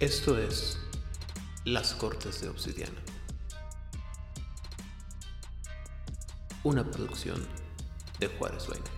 Esto es Las Cortes de Obsidiana. Una producción de Juárez Vaina.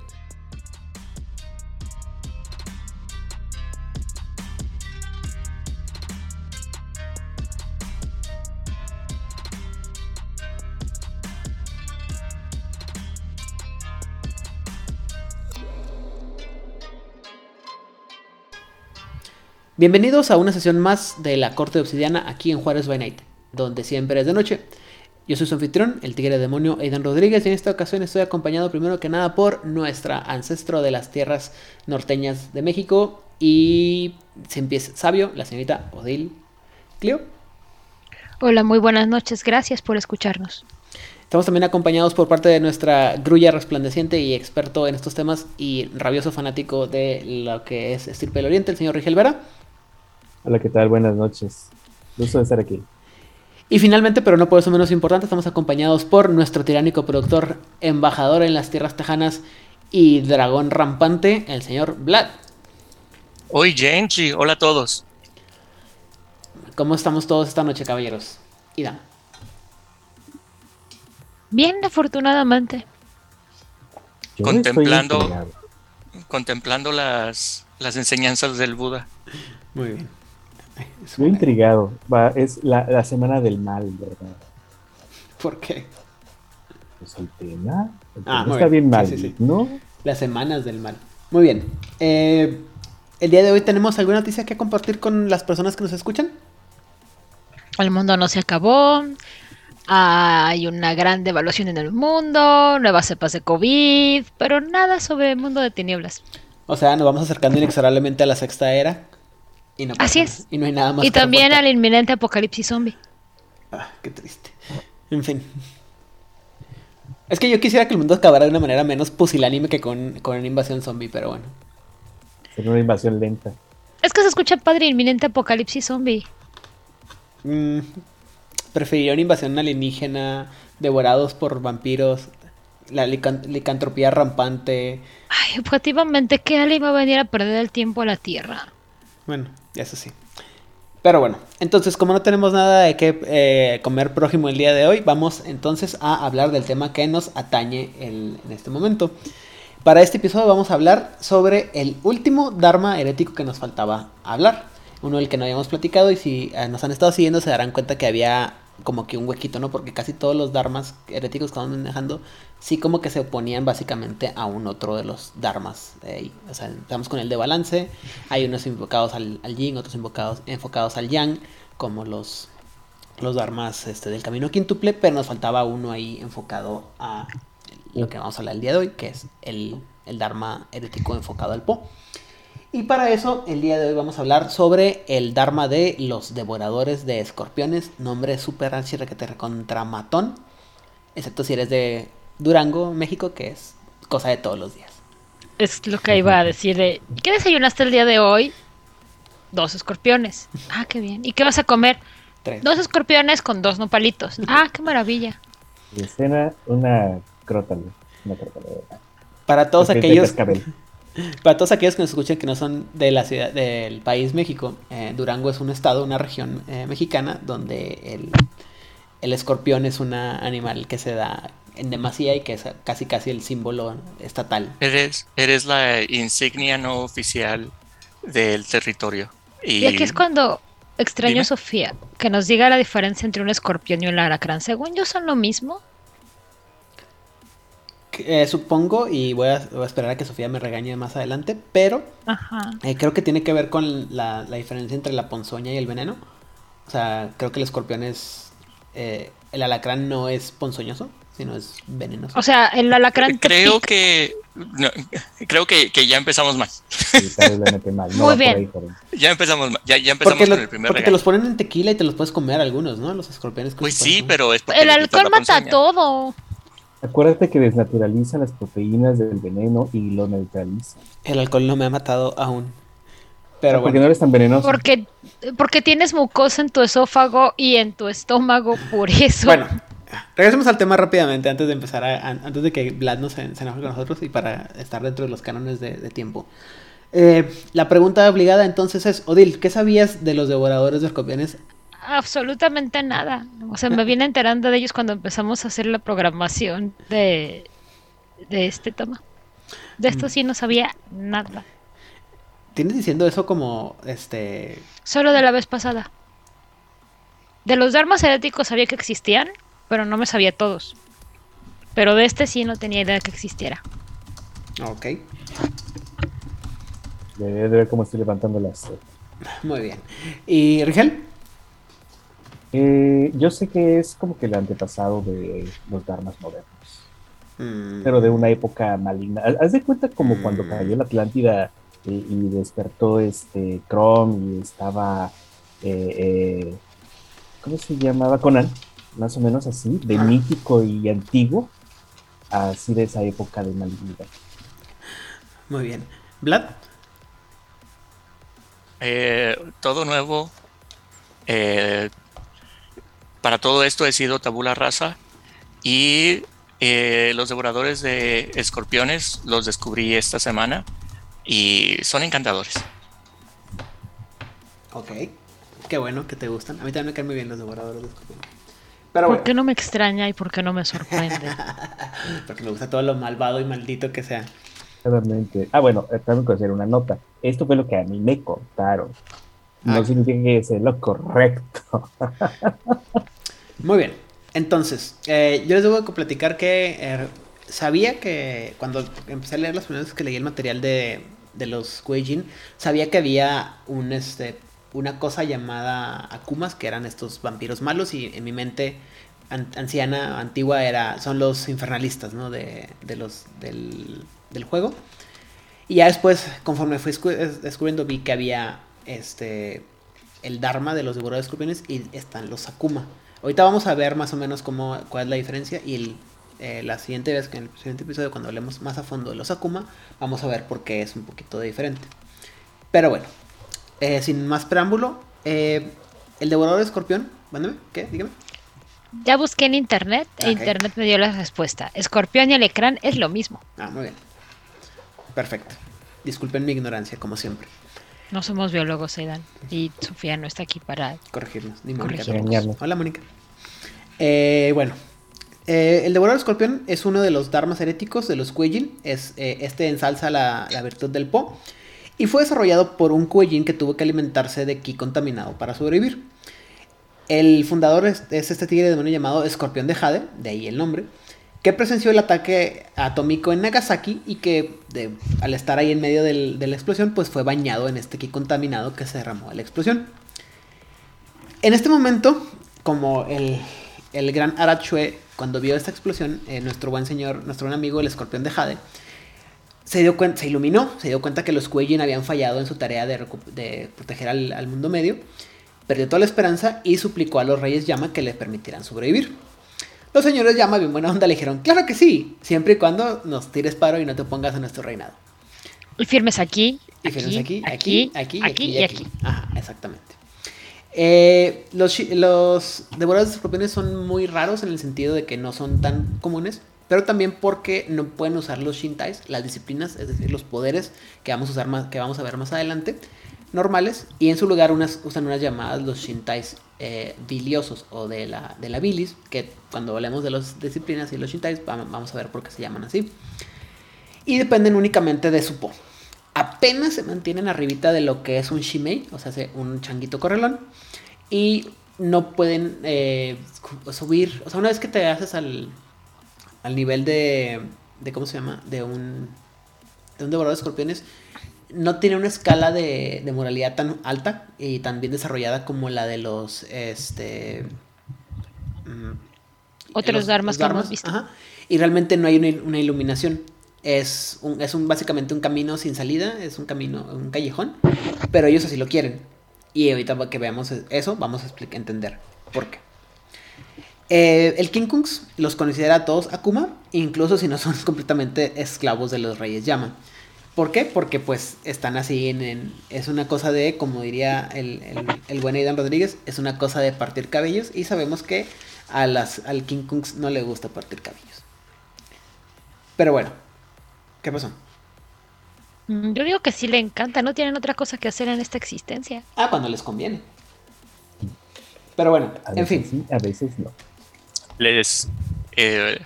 Bienvenidos a una sesión más de la Corte de Obsidiana aquí en Juárez by Night, donde siempre es de noche. Yo soy su anfitrión, el tigre demonio Aidan Rodríguez, y en esta ocasión estoy acompañado primero que nada por nuestra ancestro de las tierras norteñas de México y se empieza sabio, la señorita Odil Clio. Hola, muy buenas noches, gracias por escucharnos. Estamos también acompañados por parte de nuestra grulla resplandeciente y experto en estos temas y rabioso fanático de lo que es Estirpe del Oriente, el señor Rigel Vera. Hola, ¿qué tal? Buenas noches. Gusto de estar aquí. Y finalmente, pero no por eso menos importante, estamos acompañados por nuestro tiránico productor, embajador en las tierras tejanas y dragón rampante, el señor Vlad. Hoy Genji, hola a todos. ¿Cómo estamos todos esta noche, caballeros? Ida. Bien, afortunadamente. Yo Contemplando-. Contemplando las, las enseñanzas del Buda. Muy bien. Estoy intrigado. Va, es la, la semana del mal, ¿verdad? ¿Por qué? Pues el tema. el Ah, tema está bien. bien mal, Sí, sí, sí. ¿no? Las semanas del mal. Muy bien. Eh, el día de hoy tenemos alguna noticia que compartir con las personas que nos escuchan. El mundo no se acabó. Hay una gran devaluación en el mundo, nuevas cepas de COVID, pero nada sobre el mundo de tinieblas. O sea, nos vamos acercando inexorablemente a la sexta era. Y no pasa Así nada. es. Y no hay nada más. Y también al inminente apocalipsis zombie. Ah, qué triste. En fin. Es que yo quisiera que el mundo acabara de una manera menos pusilánime que con, con una invasión zombie, pero bueno. Sería una invasión lenta. Es que se escucha padre inminente apocalipsis zombie. Mm, preferiría una invasión alienígena, devorados por vampiros, la lican- licantropía rampante. Ay, objetivamente, ¿qué alguien va a venir a perder el tiempo a la Tierra? Bueno, eso sí. Pero bueno, entonces como no tenemos nada de qué eh, comer prójimo el día de hoy, vamos entonces a hablar del tema que nos atañe en este momento. Para este episodio vamos a hablar sobre el último Dharma herético que nos faltaba hablar. Uno del que no habíamos platicado y si eh, nos han estado siguiendo se darán cuenta que había como que un huequito, ¿no? Porque casi todos los dharmas heréticos que vamos manejando sí como que se oponían básicamente a un otro de los dharmas. ahí. O sea, estamos con el de balance, hay unos enfocados al, yin, otros enfocados, enfocados al yang, como los, los dharmas este, del camino quíntuple, pero nos faltaba uno ahí enfocado a lo que vamos a hablar el día de hoy, que es el, el dharma herético enfocado al Po. Y para eso, el día de hoy vamos a hablar sobre el Dharma de los devoradores de escorpiones. Nombre súper archi requete recontra matón. Excepto si eres de Durango, México, que es cosa de todos los días. Es lo que iba a decir de, ¿qué desayunaste el día de hoy? Dos escorpiones. Ah, qué bien. ¿Y qué vas a comer? Tres. Dos escorpiones con dos nopalitos. Ah, qué maravilla. Y escena, una crótale. Una crótale. Para todos Porque es de aquellos. Para todos aquellos que nos escuchen que no son de la ciudad del país México, eh, Durango es un estado, una región eh, mexicana donde el, el escorpión es un animal que se da en demasía y que es casi casi el símbolo estatal. Eres, eres la insignia no oficial del territorio. Y, Y aquí es cuando extraño Dime. Sofía, que nos diga la diferencia entre un escorpión y un alacrán. Según yo son lo mismo. Eh, supongo, y voy a, voy a esperar a que Sofía me regañe más adelante, pero Ajá. eh, creo que tiene que ver con la, la diferencia entre la ponzoña y el veneno. O sea, creo que el escorpión es... eh, el alacrán no es ponzoñoso, sino es venenoso. O sea, el alacrán creo que no, creo que, que ya empezamos mal. Sí, terriblemente mal. No Muy bien. ahí. Ya empezamos mal. Ya, ya empezamos Porque, lo- con el primer porque te los ponen en tequila y te los puedes comer algunos, ¿no? Los escorpiones. Pues sí, pero es porque El alcohol mata todo. Acuérdate que desnaturaliza las proteínas del veneno y lo neutraliza. El alcohol no me ha matado aún. Pero porque bueno. no eres tan venenoso. Porque, porque tienes mucosa en tu esófago y en tu estómago, por eso. Bueno, regresemos al tema rápidamente antes de empezar, a- antes de que Vlad nos se, se enoje con nosotros y para estar dentro de los cánones de, de tiempo. Eh, la pregunta obligada entonces es, Odil, ¿qué sabías de los devoradores de escorpiones? Absolutamente nada. O sea, me vine enterando de ellos cuando empezamos a hacer la programación de, de este tema. De esto sí no sabía nada. ¿Tienes diciendo eso como, este... Solo de la vez pasada. De los Dharmas heréticos sabía que existían, pero no me sabía todos. Pero de este sí no tenía idea que existiera. Ok, De, de ver cómo estoy levantando las. muy bien. ¿Y Rigel? Eh, yo sé que es como que el antepasado de los Dharmas modernos, Mm, pero de una época maligna. Haz- de cuenta como Mm. cuando cayó la Atlántida y, y despertó este Chrome y estaba. eh, eh, ¿Cómo se llamaba? Conan, más o menos así, de Ah. mítico y antiguo, así de esa época de malignidad. Muy bien. ¿Vlad? Eh, todo nuevo. Eh, para todo esto he sido tabula rasa. Y eh, los devoradores de escorpiones los descubrí esta semana. Y son encantadores. Ok. Qué bueno que te gustan. A mí también me caen muy bien los devoradores de escorpiones. Pero ¿Por bueno, qué no me extraña y por qué no me sorprende? porque me gusta todo lo malvado y maldito que sea. Claramente. Ah, bueno, eh, también quiero hacer una nota. Esto fue lo que a mí me contaron. No Ah. significa que sea lo correcto. Muy bien. Entonces, eh, yo les debo de platicar que eh, sabía que cuando empecé a leer las primeras veces que leí el material de, de los Kueijin, sabía que había un este una cosa llamada Akumas, que eran estos vampiros malos, y en mi mente an- anciana, antigua, era, son los infernalistas, ¿no? De, de los, del, del juego. Y ya después, conforme fui escu- es- descubriendo, vi que había este el Dharma de los devoradores de escorpiones y están los Akuma. Ahorita vamos a ver más o menos cómo, cuál es la diferencia y el, eh, la siguiente vez, que en el siguiente episodio, cuando hablemos más a fondo de los Akuma, vamos a ver por qué es un poquito diferente. Pero bueno, eh, sin más preámbulo, eh, el devorador de escorpión, mándame, ¿qué? Dígame. Ya busqué en internet e Ok. internet me dio la respuesta. Escorpión y Alecrán es lo mismo. Ah, muy bien. Perfecto. Disculpen mi ignorancia, como siempre. No somos biólogos, Aidan. Y Sofía no está aquí para... corregirnos. Ni Mónica. Hola, Mónica. Eh, bueno, eh, el devorador escorpión es uno de los dharmas heréticos de los Kuejin. Es, eh, este ensalza la, la virtud del Po. Y fue desarrollado por un Kuejin que tuvo que alimentarse de ki contaminado para sobrevivir. El fundador es, es este tigre demonio llamado Escorpión de Jade, de ahí el nombre, que presenció el ataque atómico en Nagasaki y que al estar ahí en medio de la explosión, pues fue bañado en este ki contaminado que se derramó de la explosión. En este momento, como el, el gran Arachue, cuando vio esta explosión, eh, nuestro buen señor, nuestro buen amigo, el escorpión de Jade, se dio se iluminó, se dio cuenta que los Kuejin habían fallado en su tarea de, proteger al, al mundo medio, perdió toda la esperanza y suplicó a los reyes Llama que le permitieran sobrevivir. Los señores Llama, bien buena onda, le dijeron, claro que sí, siempre y cuando nos tires paro y no te pongas a nuestro reinado. Y firmes aquí, Y aquí, fíjense aquí, aquí, aquí, aquí, aquí y aquí. Ajá, exactamente. Eh, los, los devoradores de escorpiones son muy raros en el sentido de que no son tan comunes, pero también porque no pueden usar los shintais, las disciplinas, es decir, los poderes que vamos a usar más, que vamos a ver más adelante, normales, y en su lugar unas, usan unas llamadas los shintais eh, biliosos o de la, de la bilis, que cuando hablemos de las disciplinas y los shintais va- vamos a ver por qué se llaman así. Y dependen únicamente de su po apenas se mantienen arribita de lo que es un shimei, o sea, un changuito correlón, y no pueden eh, subir, o sea, una vez que te haces al, al nivel de, de, ¿cómo se llama? De un, de un devorador de escorpiones, no tiene una escala de, de moralidad tan alta y tan bien desarrollada como la de los, este... mm, Otros los que hemos visto. ajá, y realmente no hay una, una iluminación. Es, un, es un, básicamente un camino sin salida, es un camino, un callejón, pero ellos así lo quieren. Y ahorita que veamos eso, vamos a explicar, entender por qué. Eh, el King Kungs los considera a todos Akuma, incluso si no son completamente esclavos de los Reyes Llama. ¿Por qué? Porque pues están así en, en- es una cosa de, como diría el, el, el buen Aidan Rodríguez, es una cosa de partir cabellos y sabemos que a las, al King Kungs no le gusta partir cabellos. Pero bueno, ¿qué pasó? Mm, Yo digo que sí le encanta, no tienen otra cosa que hacer en esta existencia. Ah, cuando les conviene. Pero bueno, A en fin. sí, a veces no. Les, eh,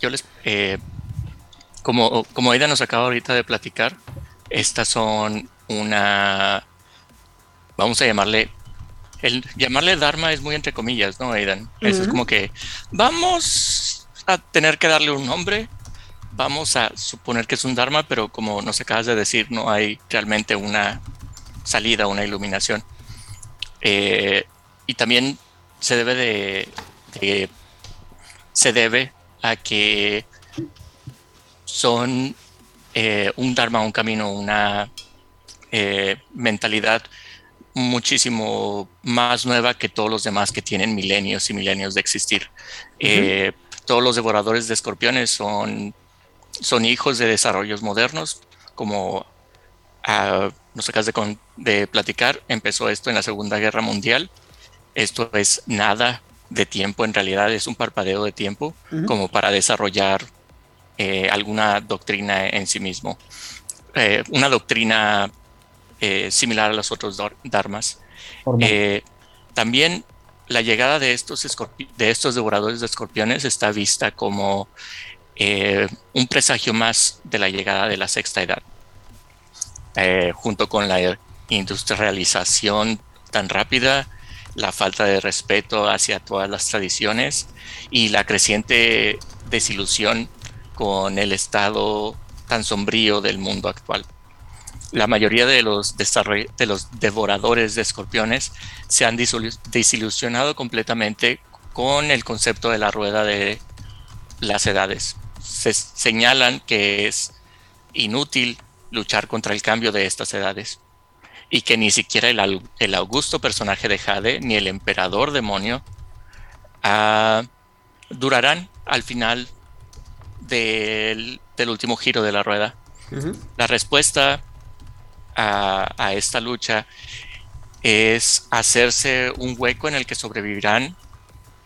yo les, eh, como, como Aida nos acaba ahorita de platicar, estas son una, vamos a llamarle, el llamarle Dharma es muy entre comillas, ¿no, Aidan? Eso es como que vamos a tener que darle un nombre, vamos a suponer que es un Dharma, pero como nos acabas de decir, no hay realmente una salida, una iluminación. Eh, y también se debe de, de- se debe a que son eh, un dharma, un camino, una eh, mentalidad muchísimo más nueva que todos los demás que tienen milenios y milenios de existir. Eh, todos los devoradores de escorpiones son, son hijos de desarrollos modernos, como ah, nos acabas de, con- de platicar, empezó esto en la Segunda Guerra Mundial. Esto es nada de tiempo, en realidad es un parpadeo de tiempo como para desarrollar eh, alguna doctrina en sí mismo. Eh, una doctrina eh, similar a los otros dharmas. También la llegada de estos, de estos devoradores de escorpiones está vista como un presagio más de la llegada de la sexta edad, junto con la industrialización tan rápida, la falta de respeto hacia todas las tradiciones y la creciente desilusión con el estado tan sombrío del mundo actual. La mayoría de los, de los devoradores de escorpiones se han desilusionado completamente con el concepto de la rueda de las edades. Se señalan que es inútil luchar contra el cambio de estas edades y que ni siquiera el, el augusto personaje de Jade ni el emperador demonio ah, durarán al final del, del último giro de la rueda. La respuesta a, a esta lucha es hacerse un hueco en el que sobrevivirán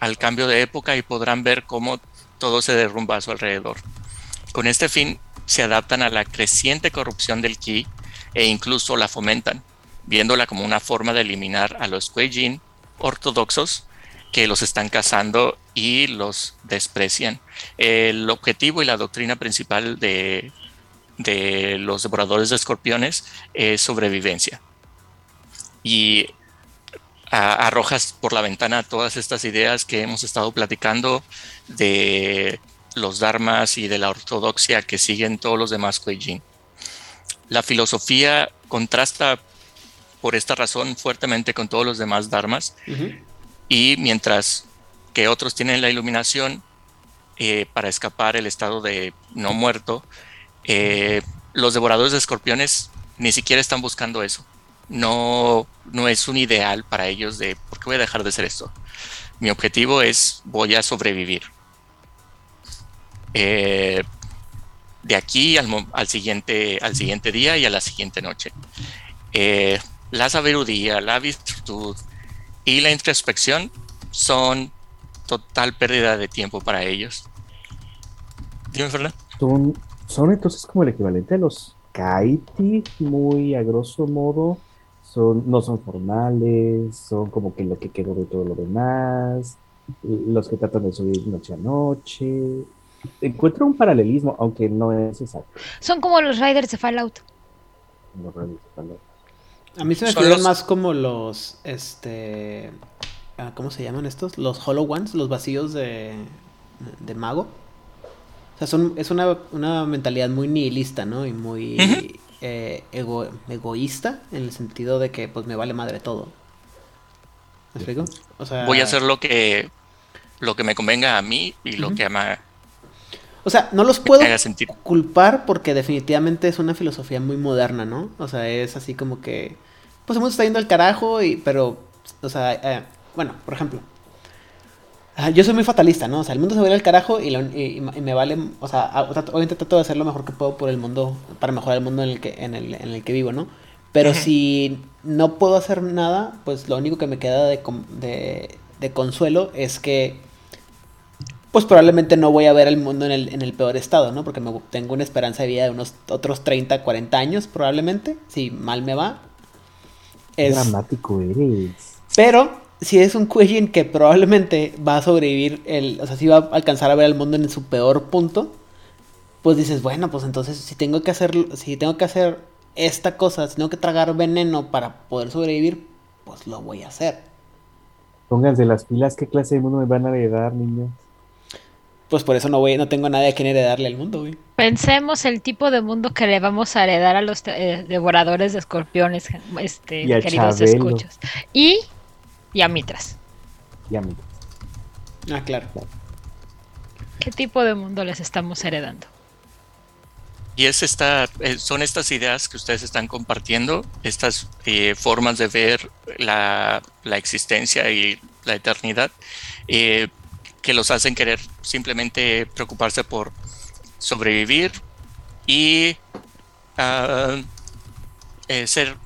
al cambio de época y podrán ver cómo todo se derrumba a su alrededor. Con este fin se adaptan a la creciente corrupción del ki e incluso la fomentan, viéndola como una forma de eliminar a los Kuei-jin ortodoxos que los están cazando y los desprecian. El objetivo y la doctrina principal de, de los devoradores de escorpiones es sobrevivencia. Y arrojas por la ventana todas estas ideas que hemos estado platicando de los dharmas y de la ortodoxia que siguen todos los demás Kuei-jin. La filosofía contrasta por esta razón fuertemente con todos los demás dharmas. Y mientras que otros tienen la iluminación eh, para escapar el estado de no muerto, eh, los devoradores de escorpiones ni siquiera están buscando eso. No, no es un ideal para ellos de ¿por qué voy a dejar de hacer esto? Mi objetivo es voy a sobrevivir. Eh, de aquí al, al siguiente, al siguiente día y a la siguiente noche. La sabiduría, la virtud y la introspección son total pérdida de tiempo para ellos. Dime, Fernando. Son, son entonces como el equivalente a los kaiti, muy a grosso modo. Son, no son formales, son como que lo que quedó de todo lo demás. Los que tratan de subir noche a noche. Encuentro un paralelismo, aunque no es exacto. Son como los Riders de Fallout. No realizo tal- A mí se me figuran los- más como los, este, ah, ¿cómo se llaman estos? Los Hollow Ones, los vacíos de, de mago. O sea, son, es una, una mentalidad muy nihilista, ¿no? Y muy eh, ego- egoísta, en el sentido de que, pues, me vale madre todo. ¿Me explico? O sea, Voy a hacer lo que, lo que me convenga a mí y lo que ama- O sea, no los puedo culpar porque definitivamente es una filosofía muy moderna, ¿no? O sea, es así como que, pues el mundo está yendo al carajo y, pero, o sea, eh, bueno, por ejemplo, ah, yo soy muy fatalista, ¿no? O sea, el mundo se va a ir al carajo y, lo- y- y me vale, o sea, obviamente trato de hacer lo mejor que puedo por el mundo, para mejorar el mundo en el que, en el, en el que vivo, ¿no? Pero si no puedo hacer nada, pues lo único que me queda de, de, de consuelo es que pues probablemente no voy a ver el mundo en el, en el peor estado, ¿no? Porque me, tengo una esperanza de vida de unos otros 30, 40 años probablemente, si mal me va. Es, dramático eres. pero si es un Quijin que probablemente va a sobrevivir, el, o sea, si va a alcanzar a ver el mundo en su peor punto, pues dices, bueno, pues entonces si tengo que hacer, si tengo que hacer esta cosa, si tengo que tragar veneno para poder sobrevivir, pues lo voy a hacer. Pónganse las pilas, ¿qué clase de mundo me van a heredar, niños? Pues por eso no voy, no tengo nadie a quien heredarle al mundo, güey. Pensemos el tipo de mundo que le vamos a heredar a los eh, devoradores de escorpiones, este, Y a queridos Chabelo. escuchos. Y, y a Mitras. Ya me. Ah, claro. ¿Qué tipo de mundo les estamos heredando? Y es esta, eh, son estas ideas que ustedes están compartiendo, estas eh, formas de ver la, la existencia y la eternidad, eh, que los hacen querer simplemente preocuparse por sobrevivir y eh, ser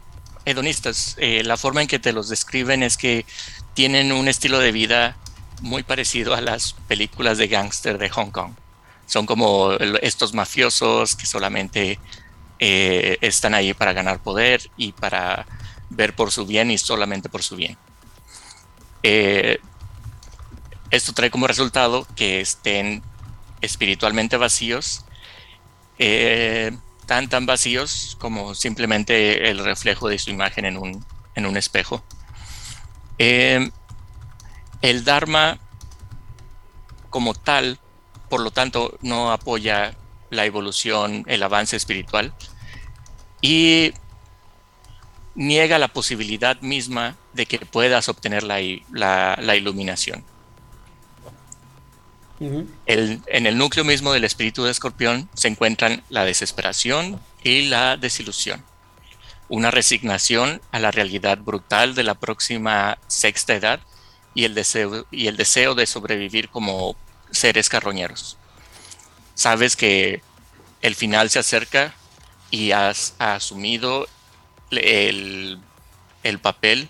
hedonistas. Eh, la forma en que te los describen es que tienen un estilo de vida muy parecido a las películas de gángster de Hong Kong son como estos mafiosos que solamente eh, están ahí para ganar poder y para ver por su bien y solamente por su bien. Esto trae como resultado que estén espiritualmente vacíos, eh, tan tan vacíos como simplemente el reflejo de su imagen en un, en un espejo. Eh, el Dharma como tal por lo tanto no apoya la evolución, el avance espiritual y niega la posibilidad misma de que puedas obtener la, la iluminación. El- en el núcleo mismo del espíritu de escorpión se encuentran la desesperación y la desilusión, una resignación a la realidad brutal de la próxima sexta edad y el deseo, y el deseo de sobrevivir como seres carroñeros. Sabes que el final se acerca y has asumido el, el papel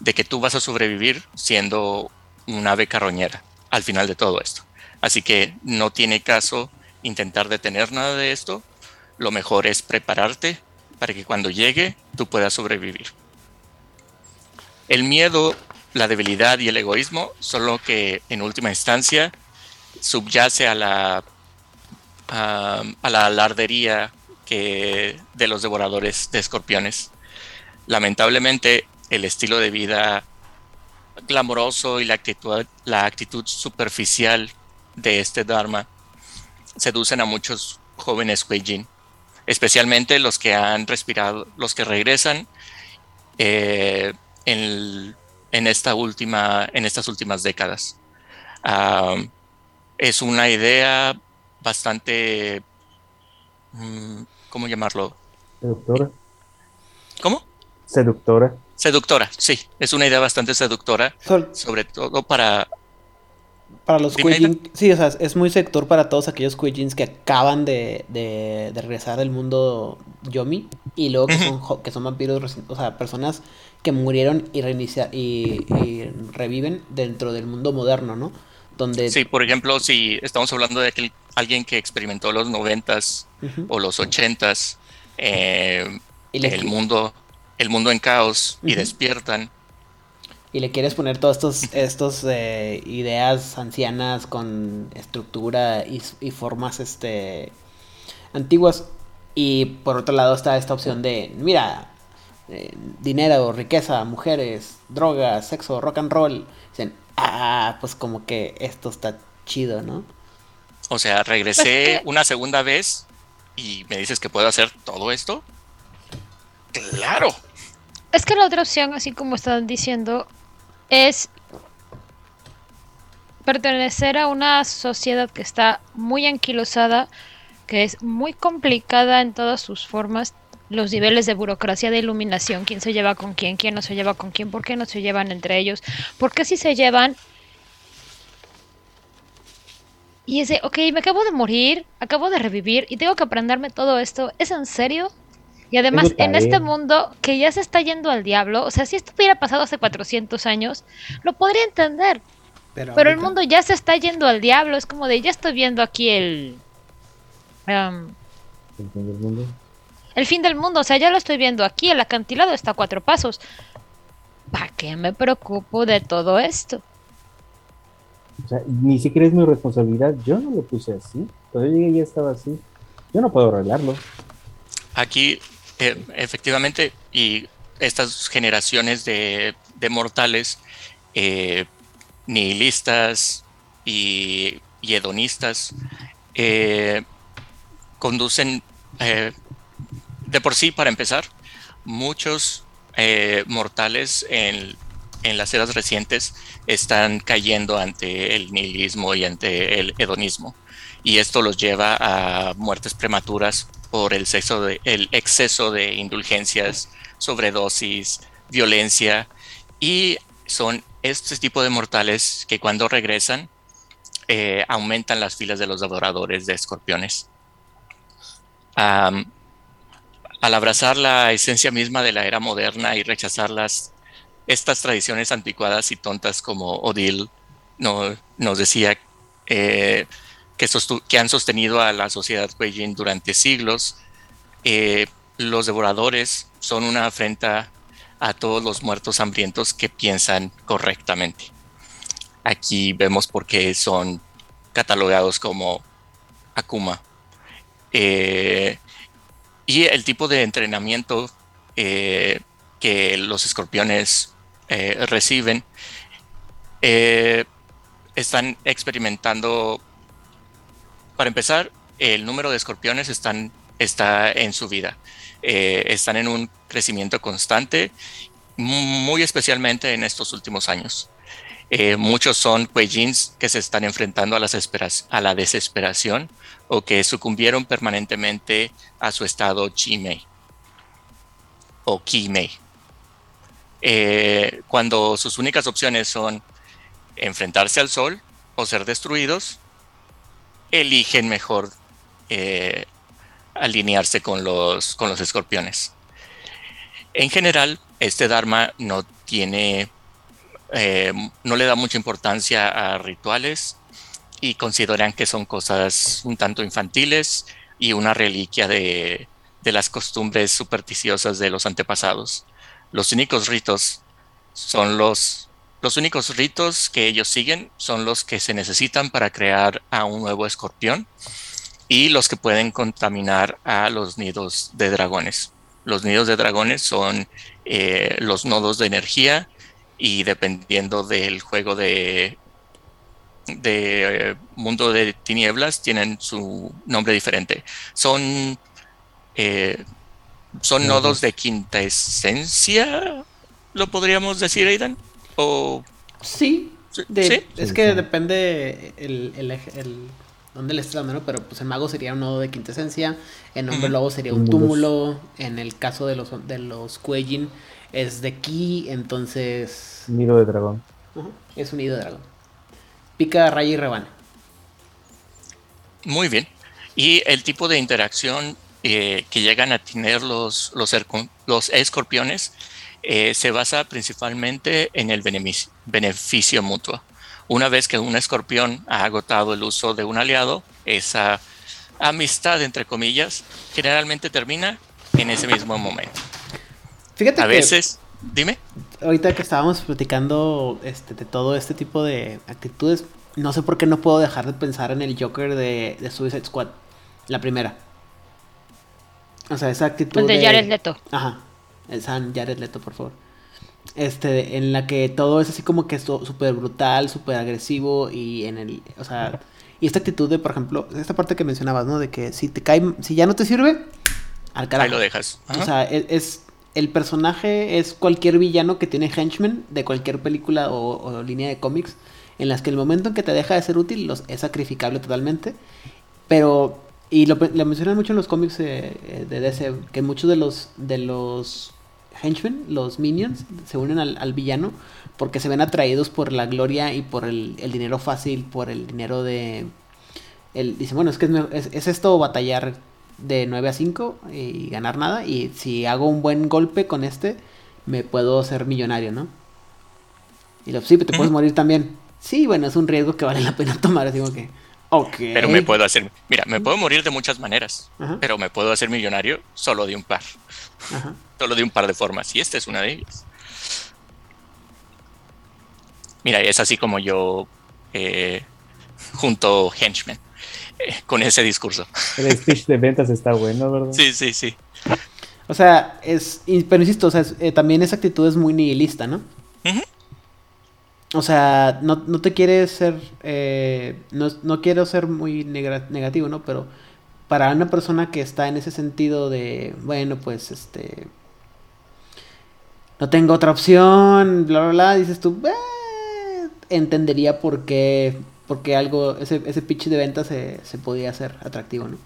de que tú vas a sobrevivir siendo un ave carroñera al final de todo esto. Así que no tiene caso intentar detener nada de esto. Lo mejor es prepararte para que cuando llegue tú puedas sobrevivir. El miedo, la debilidad y el egoísmo son lo que en última instancia subyace a la, a, la alardería que, de los devoradores de escorpiones. Lamentablemente el estilo de vida glamoroso y la actitud, la actitud superficial de este Dharma seducen a muchos jóvenes Kuei-jin, especialmente los que han respirado, los que regresan eh, en, en esta última, en estas últimas décadas. Es una idea bastante, mm, ¿cómo llamarlo? Seductora. ¿Cómo? Seductora. Seductora, sí, es una idea bastante seductora, Sol- sobre todo para Para los Quijin, sí, o sea, es muy sector para todos aquellos Quijins que acaban de, de, de regresar del mundo Yomi y luego que son que son vampiros, o sea, personas que murieron y reinicia y, y reviven dentro del mundo moderno, ¿no? Donde Sí, por ejemplo, si estamos hablando de aquel, alguien que experimentó los noventas Ujú. o los ochentas, eh, el mundo, el mundo en caos y despiertan. Y le quieres poner todas estos, estos eh, ideas ancianas con estructura y, y formas este antiguas y por otro lado está esta opción de mira eh, dinero riqueza mujeres drogas sexo rock and roll dicen ah pues como que esto está chido no O sea, regresé una segunda vez y me dices que puedo hacer todo esto. Claro. Es que la otra opción, así como están diciendo, es pertenecer a una sociedad que está muy anquilosada, que es muy complicada en todas sus formas, los niveles de burocracia de iluminación, quién se lleva con quién, quién no se lleva con quién, por qué no se llevan entre ellos, por qué si se llevan. Y ese, ok, me acabo de morir, acabo de revivir y tengo que aprenderme todo esto, ¿es en serio? Y además, en este mundo que ya se está yendo al diablo, o sea, si esto hubiera pasado hace 400 años, lo podría entender. Pero el mundo ya se está yendo al diablo. Es como de, ya estoy viendo aquí el... em, El fin del mundo. el fin del mundo. O sea, ya lo estoy viendo aquí. El acantilado está a cuatro pasos. ¿Para qué me preocupo de todo esto? O sea, ni siquiera es mi responsabilidad. Yo no lo puse así. Cuando yo llegué ya estaba así. Yo no puedo arreglarlo. Aquí, eh, efectivamente, y estas generaciones de, de mortales eh, nihilistas y, hedonistas eh, conducen, eh, de por sí, para empezar, muchos eh, mortales en, en las eras recientes están cayendo ante el nihilismo y ante el hedonismo. Y esto los lleva a muertes prematuras por el, sexo de, el exceso de indulgencias, sobredosis, violencia. Y son este tipo de mortales que cuando regresan eh, aumentan las filas de los adoradores de escorpiones. Al abrazar la esencia misma de la era moderna y rechazar las, estas tradiciones anticuadas y tontas como Odile no, nos decía eh, que, que han sostenido a la sociedad Kuei-Jin durante siglos, eh, los devoradores son una afrenta a todos los muertos hambrientos que piensan correctamente. Aquí vemos por qué son catalogados como Akuma. Eh, y el tipo de entrenamiento eh, que los escorpiones reciben están experimentando, para empezar, el número de escorpiones está en su vida. Eh, están en un crecimiento constante, muy especialmente en estos últimos años. Eh, muchos son Kuei-Jins que se están enfrentando a la desesperación o que sucumbieron permanentemente a su estado Chi-Mei o Ki-Mei. Eh, cuando sus únicas opciones son enfrentarse al sol o ser destruidos, eligen mejor eh, alinearse con los, con los escorpiones. En general, este Dharma no tiene, eh, no le da mucha importancia a rituales y consideran que son cosas un tanto infantiles y una reliquia de, de las costumbres supersticiosas de los antepasados. Los únicos ritos son los, los únicos ritos que ellos siguen son los que se necesitan para crear a un nuevo escorpión y los que pueden contaminar a los nidos de dragones. Los nidos de dragones son eh, los nodos de energía y dependiendo del juego de, de eh, mundo de tinieblas tienen su nombre diferente. Son, eh, son nodos de quinta esencia, lo podríamos decir, Aidan. O Sí, Sí, de- sí. es Sí, que sí. depende el, el, eje- el- dónde le estés dando, ¿no? Pero pues el mago sería un nodo de quintesencia, el hombre lobo sería un túmulo, en el caso de los de los Kuei-Jin es de ki, entonces Nido de dragón. es un nido de dragón. Pica, raya y rebana. Muy bien. Y el tipo de interacción eh, que llegan a tener los, los, los escorpiones eh, se basa principalmente en el beneficio, beneficio mutuo. Una vez que un escorpión ha agotado el uso de un aliado, esa amistad, entre comillas, generalmente termina en ese mismo momento. Fíjate A que veces, dime. ahorita que estábamos platicando este, de todo este tipo de actitudes, no sé por qué no puedo dejar de pensar en el Joker de, de Suicide Squad, la primera. O sea, esa actitud El de Jared Leto. Ajá. El San Jared Leto, por favor. Este, en la que todo es así como que súper brutal, súper agresivo y en el, o sea, y esta actitud de, por ejemplo, esta parte que mencionabas, ¿no? De que si te cae, si ya no te sirve, al carajo. Ahí lo dejas. O sea, es, es- el personaje es cualquier villano que tiene henchmen de cualquier película o, o línea de cómics en las que el momento en que te deja de ser útil los, es sacrificable totalmente. Pero, y lo, lo mencionan mucho en los cómics eh, de DC, que muchos de los, de los henchmen, los minions, se unen al, al villano porque se ven atraídos por la gloria y por el, el dinero fácil, por el dinero de... El, dice, bueno, es que es, esto batallar de 9 a 5 y ganar nada. Y si hago un buen golpe con este, me puedo ser millonario, ¿no? Y lo, sí, pero te puedes morir también. Sí, bueno, es un riesgo que vale la pena tomar, así como que. Pero me puedo hacer, mira, me puedo morir de muchas maneras, Ajá. pero me puedo hacer millonario solo de un par, Ajá. solo de un par de formas, y esta es una de ellas. Mira, es así como yo eh, junto henchmen eh, con ese discurso. El speech de ventas está bueno, ¿verdad? Sí, sí, sí. O sea, es. Pero insisto, o sea, es- eh, también esa actitud es muy nihilista, ¿no? Ujú. O sea, no, no te quieres ser. eh, no, no quiero ser muy negativo, ¿no? Pero para una persona que está en ese sentido de. Bueno, pues este. No tengo otra opción, bla, bla, bla. Dices tú. Entendería por qué. Porque algo. Ese, ese pitch de venta se, se podía hacer atractivo, ¿no?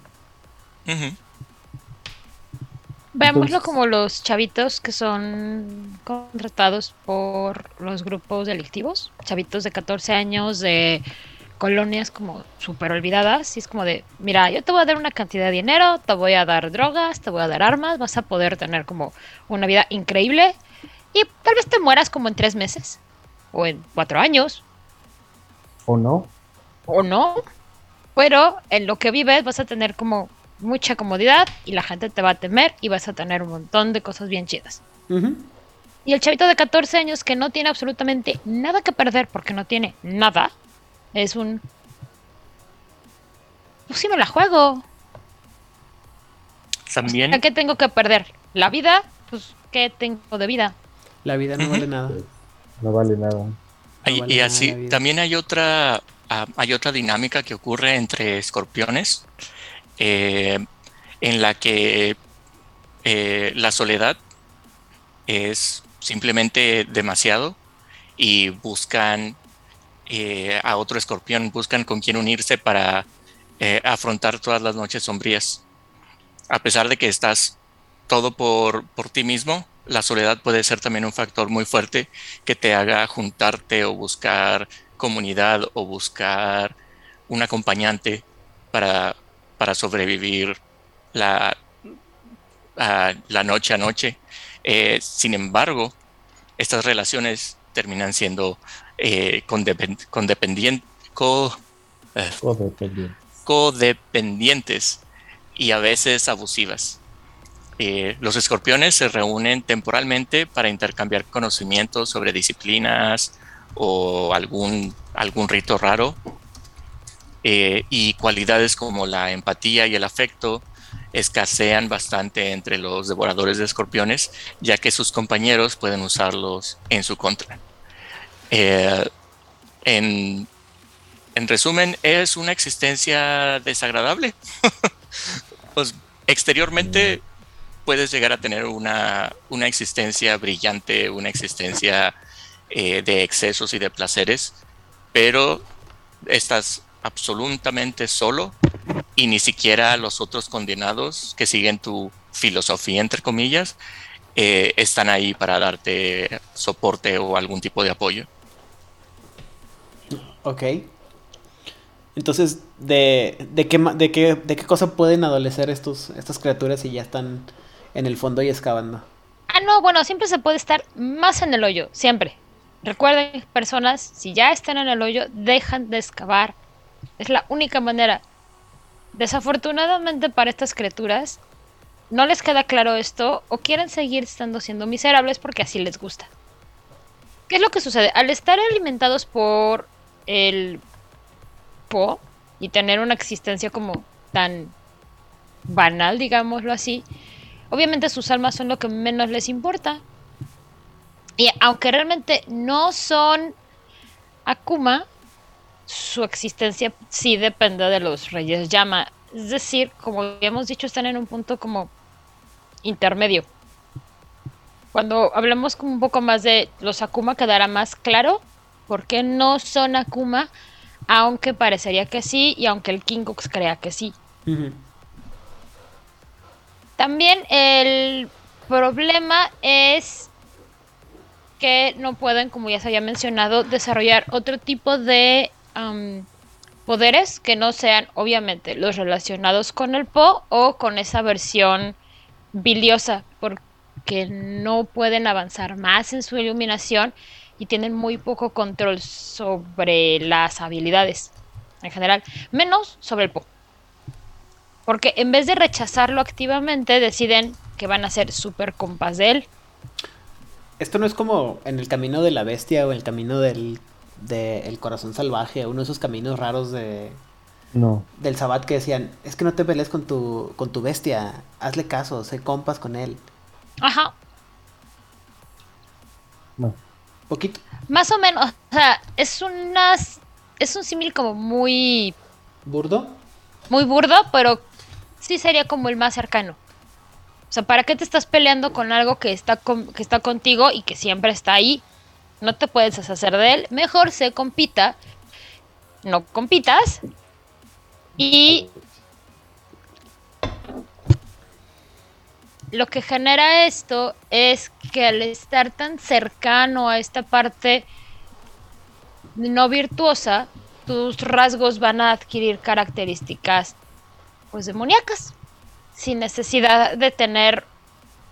Veámoslo Entonces- como los chavitos que son contratados por los grupos delictivos, chavitos de 14 años de colonias como súper olvidadas, y es como de, mira, yo te voy a dar una cantidad de dinero, te voy a dar drogas, te voy a dar armas, vas a poder tener como una vida increíble. Y tal vez te mueras como en tres meses o en cuatro años. ¿O no? o no, pero en lo que vives vas a tener como mucha comodidad y la gente te va a temer y vas a tener un montón de cosas bien chidas. Y el chavito de 14 años que no tiene absolutamente nada que perder porque no tiene nada, es un... Pues sí me la juego. También ¿A qué tengo que perder? ¿La vida? Pues ¿qué tengo de vida? La vida no vale nada. No vale nada. Hay- vale y nada así también hay otra ah, hay otra dinámica que ocurre entre escorpiones eh, en la que eh, la soledad es simplemente demasiado y buscan eh, a otro escorpión, buscan con quién unirse para afrontar todas las noches sombrías. A pesar de que estás todo por, por ti mismo, la soledad puede ser también un factor muy fuerte que te haga juntarte o buscar comunidad o buscar un acompañante para, para sobrevivir la, a la noche a noche. Eh, sin embargo, estas relaciones terminan siendo eh, condepend- condependien- co- eh, Codependiente. codependientes y a veces abusivas. Eh, los escorpiones se reúnen temporalmente para intercambiar conocimientos sobre disciplinas o algún, algún rito raro eh, y cualidades como la empatía y el afecto escasean bastante entre los devoradores de escorpiones ya que sus compañeros pueden usarlos en su contra. Eh, en, en resumen, es una existencia desagradable. pues exteriormente puedes llegar a tener una, una existencia brillante, una existencia eh, de excesos y de placeres, pero estás absolutamente solo y ni siquiera los otros condenados que siguen tu filosofía, entre comillas, eh, están ahí para darte soporte o algún tipo de apoyo. Ok. Entonces, ¿de, de, qué, de, qué, ¿de qué cosa pueden adolecer estos, estas criaturas si ya están en el fondo y excavando? Ah, no, bueno, siempre se puede estar más en el hoyo, siempre. Recuerden, personas, si ya están en el hoyo, dejan de excavar. Es la única manera. Desafortunadamente para estas criaturas, no les queda claro esto o quieren seguir estando siendo miserables porque así les gusta. ¿Qué es lo que sucede? Al estar alimentados por el Po y tener una existencia como tan banal, digámoslo así, obviamente sus almas son lo que menos les importa. Y aunque realmente no son Akuma, su existencia sí depende de los reyes llama. Es decir, como habíamos dicho, están en un punto como intermedio. Cuando hablemos como un poco más de los Akuma quedará más claro por qué no son Akuma, aunque parecería que sí y aunque el Kingox crea que sí. También el problema es que no pueden, como ya se había mencionado, desarrollar otro tipo de am, poderes que no sean, obviamente, los relacionados con el Po o con esa versión biliosa, porque no pueden avanzar más en su iluminación y tienen muy poco control sobre las habilidades en general, menos sobre el Po. Porque en vez de rechazarlo activamente, deciden que van a ser súper compas de él. Esto no es como en el camino de la bestia o el camino del de el corazón salvaje, uno de esos caminos raros de No. del Sabbat que decían, es que no te pelees con tu con tu bestia, hazle caso, sé compas con él. Ajá, No. Poquito. más o menos. O sea, es unas. Es un símil como muy. Burdo. Muy burdo, pero sí sería como el más cercano. O sea, ¿para qué te estás peleando con algo que está, con- que está contigo y que siempre está ahí? No te puedes deshacer de él. Mejor se compita. No compitas. Y lo que genera esto es que al estar tan cercano a esta parte no virtuosa, tus rasgos van a adquirir características pues demoníacas, sin necesidad de tener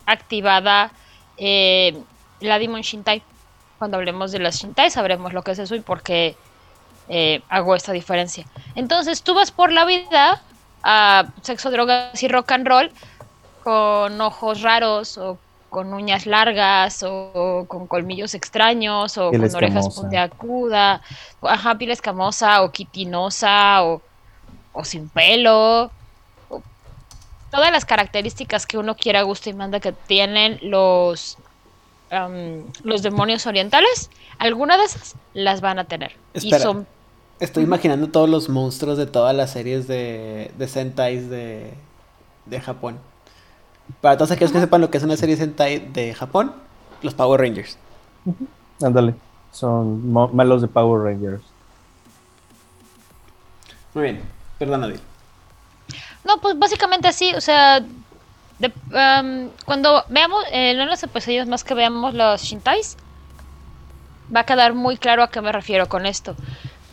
activada eh, la Demon Shintai. Cuando hablemos de las Shintai sabremos lo que es eso y por qué eh, hago esta diferencia. Entonces tú vas por la vida a sexo, drogas y rock and roll con ojos raros o con uñas largas o, con colmillos extraños o Piel con orejas escamosa. puntiagudas, ajá, piel escamosa o quitinosa o, o sin pelo. o- todas las características que uno quiera, gusto y manda que tienen los, los demonios orientales, alguna de esas las van a tener. Espera. Y son Estoy imaginando todos los monstruos de todas las series de, de Sentais de, de Japón. Para todos aquellos que sepan lo que es una serie Sentai de Japón, los Power Rangers. Ándale. Son malos de Power Rangers. Muy bien, perdón, Adil. No, pues básicamente así, o sea, de- am, cuando veamos, eh, en los episodios más que veamos los Shintais, va a quedar muy claro a qué me refiero con esto.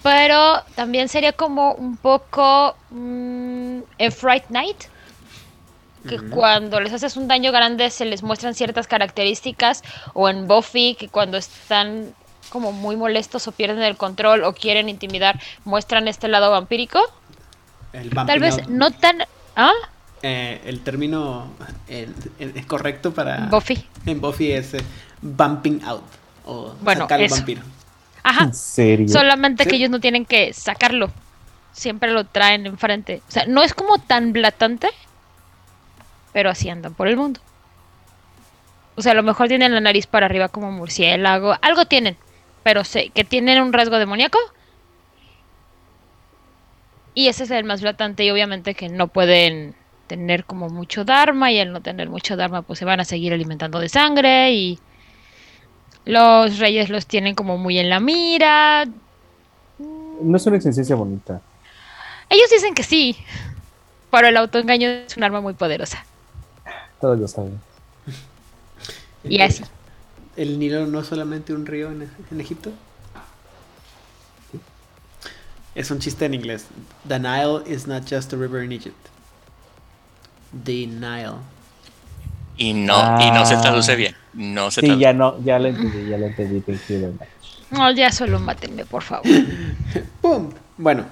Pero también sería como un poco mm, en Fright Night, que cuando les haces un daño grande se les muestran ciertas características, o en Buffy, que cuando están como muy molestos o pierden el control o quieren intimidar, muestran este lado vampírico. El Tal vez no tan... ¿Ah? Eh, el término eh, correcto para Buffy. en Buffy es eh, bumping out o Bueno, sacar el eso. vampiro. Ajá. ¿En serio? Solamente Sí. que ellos no tienen que sacarlo. Siempre lo traen enfrente. O sea, no es como tan blatante, pero así andan por el mundo. O sea, a lo mejor tienen la nariz para arriba como murciélago. Algo tienen. Pero sé que tienen un rasgo demoníaco. Y ese es el más blatante. Y obviamente que no pueden tener como mucho dharma. Y al no tener mucho dharma, pues se van a seguir alimentando de sangre. Y los reyes los tienen como muy en la mira. No es una existencia bonita. Ellos dicen que sí, pero el autoengaño es un arma muy poderosa. Todos lo saben. Y así. ¿El Nilo no es solamente un río en, en Egipto? Es un chiste en inglés. The Nile is not just a river in Egypt. Nile. Y no, y no se Ah. traduce bien. No se Sí, traduce. ya no, ya lo entendí, ya lo entendí. No, ya solo mátenme, por favor. ¡Pum! Bueno.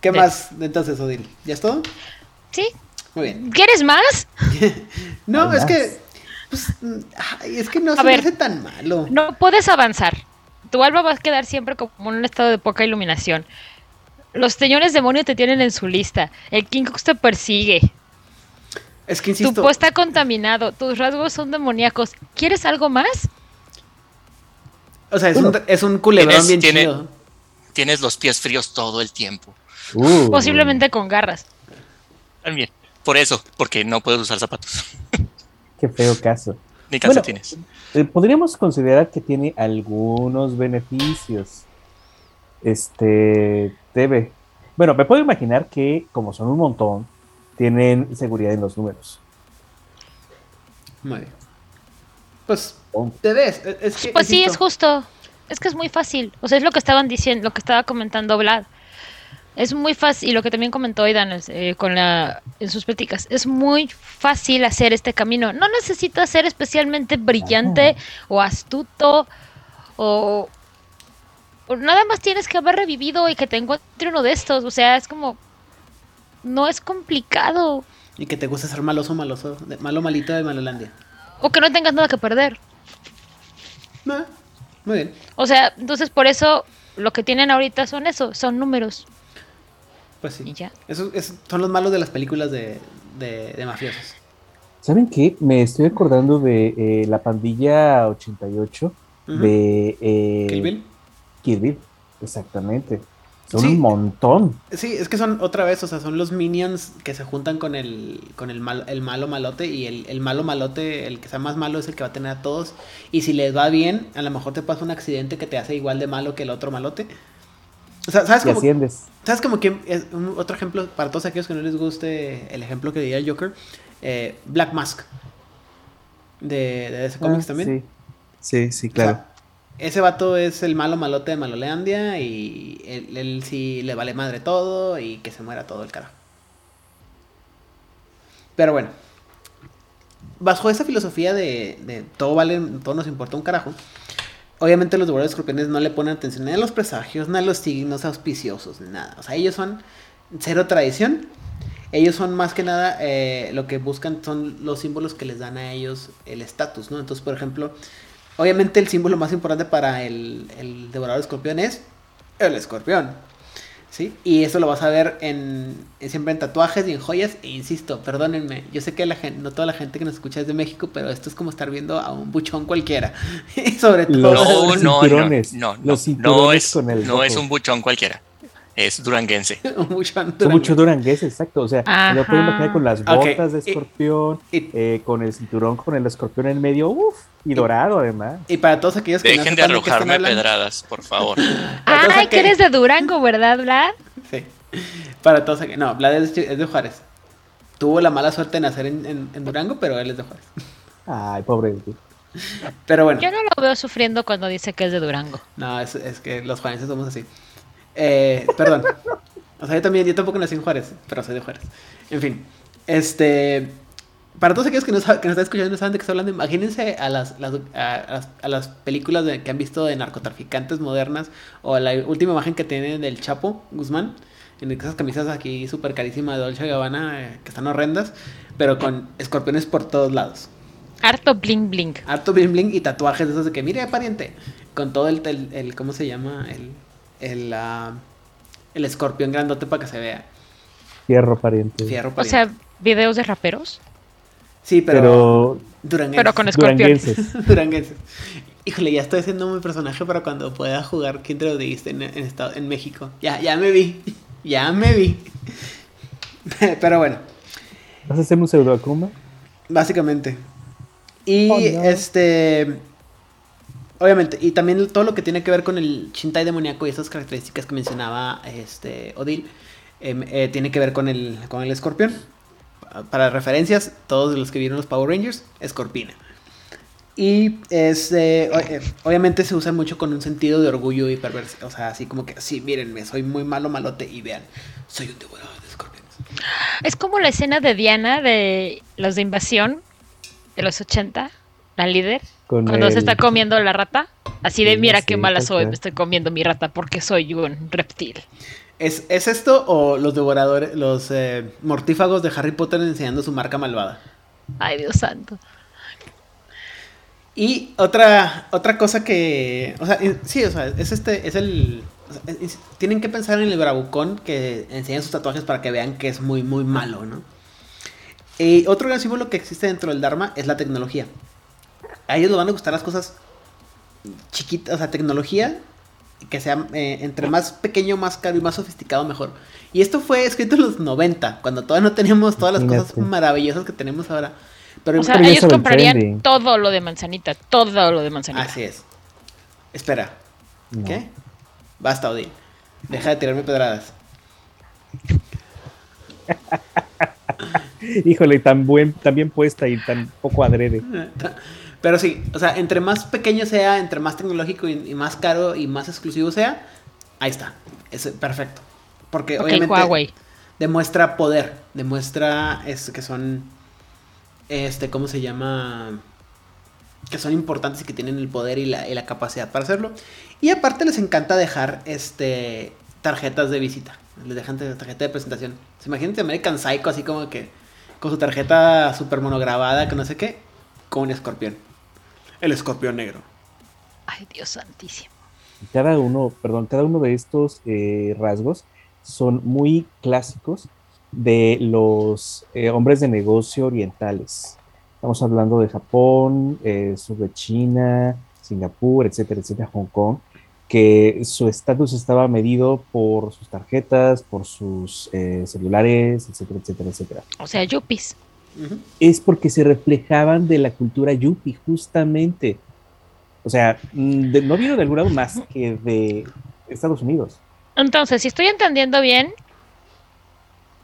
¿Qué Sí. más entonces, Odil? ¿Ya es todo? ¿Sí? Muy bien. ¿Quieres más? No, es más. que. pues, ay, es que no A se me ver. hace tan malo. No puedes avanzar. Tu alma va a quedar siempre como en un estado de poca iluminación. Los señores demonios te tienen en su lista. El King Kong te persigue. Es que Tu insisto. po está contaminado. Tus rasgos son demoníacos. ¿Quieres algo más? O sea, es, Bueno. un, es un culebrón Tienes- bien tiene- chido. Tienes los pies fríos todo el tiempo. Uh, Posiblemente con garras. También. Por eso, porque no puedes usar zapatos. Qué feo caso. Ni Bueno, calcetines. eh, podríamos considerar que tiene algunos beneficios. Este debe. Bueno, me puedo imaginar que, como son un montón, tienen seguridad en los números. Muy bien. Pues, te ves. es- Es que, Pues sí, es justo. Es que es muy fácil. O sea, es lo que estaban diciendo, lo que estaba comentando Vlad. Es muy fácil, y lo que también comentó Aidan eh, con la, en sus pláticas, es muy fácil hacer este camino. No necesitas ser especialmente brillante o astuto O, o nada más tienes que haber revivido y que te encuentre uno de estos. O sea, es como. No es complicado. Y que te gusta ser maloso, maloso, de- malo malito de Malolandia. O que no tengas nada que perder. Ah, muy bien. O sea, entonces por eso lo que tienen ahorita son eso, son números. Pues Y sí. ya. Esos, esos son los malos de las películas de, de, de mafiosos. ¿Saben qué? Me estoy acordando de eh, la pandilla 88 Ujú. de eh, Kill Bill. Kill Bill, exactamente. Son Sí. un montón. Sí, es que son otra vez, o sea, son los minions que se juntan con el, con el, mal- el malo malote y el, el malo malote, el que sea más malo es el que va a tener a todos. Y si les va bien, a lo mejor te pasa un accidente que te hace igual de malo que el otro malote. O sea, ¿sabes cómo. ¿sabes como que es un- otro ejemplo para todos aquellos que no les guste el ejemplo que diría el Joker? Eh, Black Mask. De, de ese cómics Ah, también. Sí, sí, sí, O claro. sea, ese vato es el malo malote de Maloleandia y él, sí le vale madre todo y que se muera todo el carajo. Pero bueno, bajo esa filosofía de, de todo vale, todo nos importa un carajo, obviamente los devoradores de escorpiones no le ponen atención ni a los presagios, ni a los signos auspiciosos, ni nada. O sea, ellos son cero tradición. Ellos son más que nada eh, lo que buscan son los símbolos que les dan a ellos el estatus, ¿no? Entonces, por ejemplo, Obviamente el símbolo más importante para el, el devorador de escorpión es el escorpión. ¿Sí? Y eso lo vas a ver en, en- siempre en tatuajes y en joyas. E insisto, perdónenme, yo sé que la gente, no toda la gente que nos escucha es de México, pero esto es como estar viendo a un buchón cualquiera. y sobre todo... Los- No, los no, no, cinturones, no, no, los no cinturones es, con el no es rojo. un buchón cualquiera, es duranguense. un buchón Son mucho durangueses, exacto. O sea, lo puedo imaginar con las botas de escorpión, y- eh, con el cinturón con el escorpión en medio, uff, y dorado además. Y para todos aquellos que Dejen no de arrojarme hablando- pedradas, por favor. Todos Ay, que eres de Durango, ¿verdad, Vlad? Sí. Para todos aquellos... No, Vlad es, es de Juárez. Tuvo la mala suerte de nacer en, en- en Durango, pero él es de Juárez. Ay, pobre de ti. Pero bueno. Yo no lo veo sufriendo cuando dice que es de Durango. No, es, es que los juarenses somos así. Eh, perdón. O sea, yo también, yo tampoco nací en Juárez, pero soy de Juárez. En fin, este... Para todos aquellos que no, sab- que nos están escuchando y no saben de qué estoy hablando, imagínense a las, las- a, a las, a las películas de- que han visto de narcotraficantes modernas o a la última imagen que tienen del Chapo Guzmán, en esas camisas aquí súper carísimas de Dolce Gabbana, eh, que están horrendas, pero con escorpiones por todos lados. Harto bling bling. Harto bling bling y tatuajes de esos de que, mire, pariente, con todo el, el, el- ¿cómo se llama? El, el, ah, el escorpión grandote para que se vea. Fierro pariente. Fierro O sea, videos de raperos, sí, pero, pero duranguenses. pero con escorpión. duranguenses. duranguenses. Híjole, ya estoy haciendo mi personaje para cuando pueda jugar ¿Quién te lo dijiste en, en, estado- en México. Ya, ya me vi. Ya me vi. pero bueno. ¿Vas a hacer un pseudo Akuma? Básicamente. Y Oh, no. este. Obviamente, y también todo lo que tiene que ver con el Shintai demoníaco y esas características que mencionaba este Odil, em, eh, tiene que ver con el, con el escorpión. Para referencias, todos los que vieron los Power Rangers, escorpina. Y este, o- eh, obviamente se usa mucho con un sentido de orgullo y perverso. O sea, así como que, sí, mírenme, soy muy malo, malote. Y vean, soy un devorador de escorpiones. Es como la escena de Diana de los de invasión de los 80, la líder, Con cuando se está comiendo la rata. Así de, Sí, mira sí, qué mala soy, cual. me estoy comiendo mi rata porque soy un reptil. ¿Es, ¿Es esto o los devoradores, los eh, mortífagos de Harry Potter enseñando su marca malvada? Ay, Dios santo. Y otra, otra cosa que. O sea, sí, o sea, es este. Es el. o sea, es- tienen que pensar en el bravucón que enseña sus tatuajes para que vean que es muy, muy malo, ¿no? Y otro gran símbolo que existe dentro del Dharma es la tecnología. A ellos les van a gustar las cosas chiquitas, o sea, tecnología que sea eh, entre más pequeño, más caro y más sofisticado, mejor. Y esto fue escrito en los 90, cuando todavía no teníamos todas las cosas maravillosas que tenemos ahora. Pero O sea, ellos comprarían todo lo de manzanita, todo lo de manzanita. Así es. Espera, No. ¿qué? Basta, Odín. Deja de tirarme pedradas. Híjole, tan buen, tan bien puesta y tan poco adrede. Pero sí, o sea, entre más pequeño sea, entre más tecnológico y, y más caro y más exclusivo sea, ahí está. Es perfecto. Porque obviamente Huawei. demuestra poder, demuestra es, que son, este, ¿cómo se llama? que son importantes y que tienen el poder y la, y la capacidad para hacerlo. Y aparte les encanta dejar este tarjetas de visita. Les dejan de- tarjeta de presentación. Se imagínate American Psycho así como que con su tarjeta super monograbada, que no sé qué, con un escorpión. El escorpión negro. Ay, Dios santísimo. Cada uno, perdón, cada uno de estos eh, rasgos son muy clásicos de los eh, hombres de negocio orientales. Estamos hablando de Japón, eh, sur de China, Singapur, etcétera, etcétera, Hong Kong, que su estatus estaba medido por sus tarjetas, por sus eh, celulares, etcétera, etcétera, etcétera. O sea, yuppies. Es porque se reflejaban de la cultura yuppie, justamente. O sea, mm, de- no vino de algún lado más que de Estados Unidos. Entonces, si estoy entendiendo bien,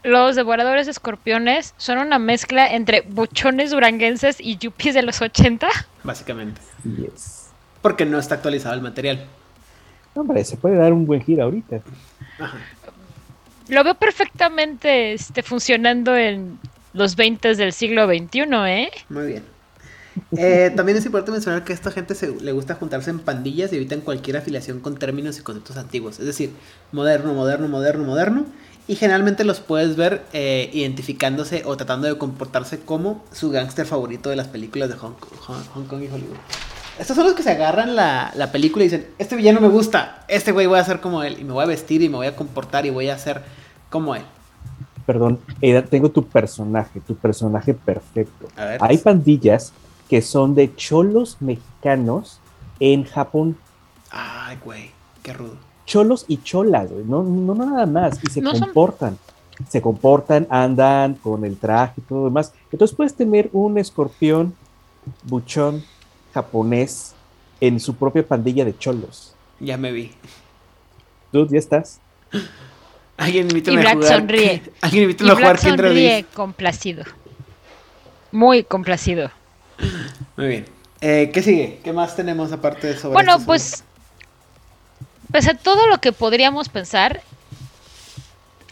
los devoradores de escorpiones son una mezcla entre buchones duranguenses y yuppies de los 80. Básicamente. Yes. Porque no está actualizado el material. Hombre, se puede dar un buen giro ahorita. Ajá. Lo veo perfectamente este, funcionando en los 20 del siglo XXI, ¿eh? Muy bien. Eh, también es importante mencionar que a esta gente se, le gusta juntarse en pandillas y evitan cualquier afiliación con términos y conceptos antiguos. Es decir, moderno, moderno, moderno, moderno. Y generalmente los puedes ver eh, identificándose o tratando de comportarse como su gángster favorito de las películas de Hong, Kong y Hollywood. Estos son los que se agarran la, la película y dicen, este villano me gusta, este güey voy a ser como él, y me voy a vestir y me voy a comportar y voy a ser como él. Perdón, Eda, tengo tu personaje, tu personaje perfecto. A ver. Hay pandillas que son de cholos mexicanos en Japón. Ay, güey, qué rudo. Cholos y cholas, güey, no, no, no nada más. Y se No son- comportan. Se comportan, andan con el traje y todo lo demás. Entonces puedes tener un escorpión buchón japonés en su propia pandilla de cholos. Ya me vi. Tú ya estás. Alguien invítame Y a jugar. sonríe. Alguien Y invítame a jugar Black sonríe complacido. Muy complacido. Muy bien. Eh, ¿Qué sigue? ¿Qué más tenemos aparte de sobre Bueno, estos pues, pese a todo lo que podríamos pensar,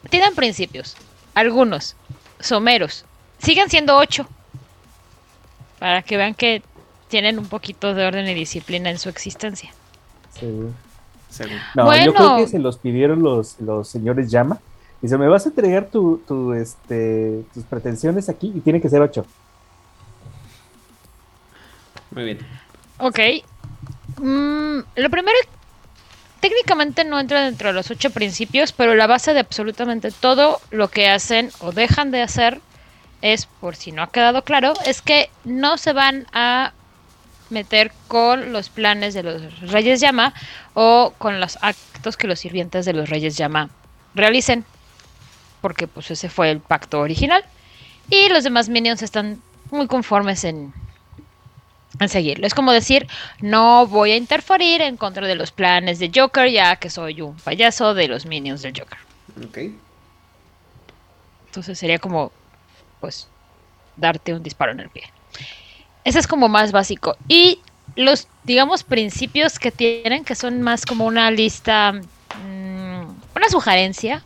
tienen principios. Algunos, someros. Siguen siendo ocho. Para que vean que tienen un poquito de orden y disciplina en su existencia. Seguro. Según. No, yo creo que se los pidieron los, los señores Llama. Dice, me vas a entregar tu, tu, este, tus pretensiones aquí y tiene que ser ocho. Muy bien. Ok. Mm, lo primero, técnicamente no entra dentro de los ocho principios, pero la base de absolutamente todo lo que hacen o dejan de hacer es, por si no ha quedado claro, es que no se van a meter con los planes de los Reyes Llama o con los actos que los sirvientes de los Reyes Llama realicen, porque pues ese fue el pacto original. Y los demás minions están muy conformes en, en seguirlo. Es como decir, no voy a interferir en contra de los planes de Joker, ya que soy un payaso de los minions del Joker. Ok. Entonces sería como, pues, darte un disparo en el pie. Ese es como más básico. Y los, digamos, principios que tienen, que son más como una lista, mm, una sugerencia,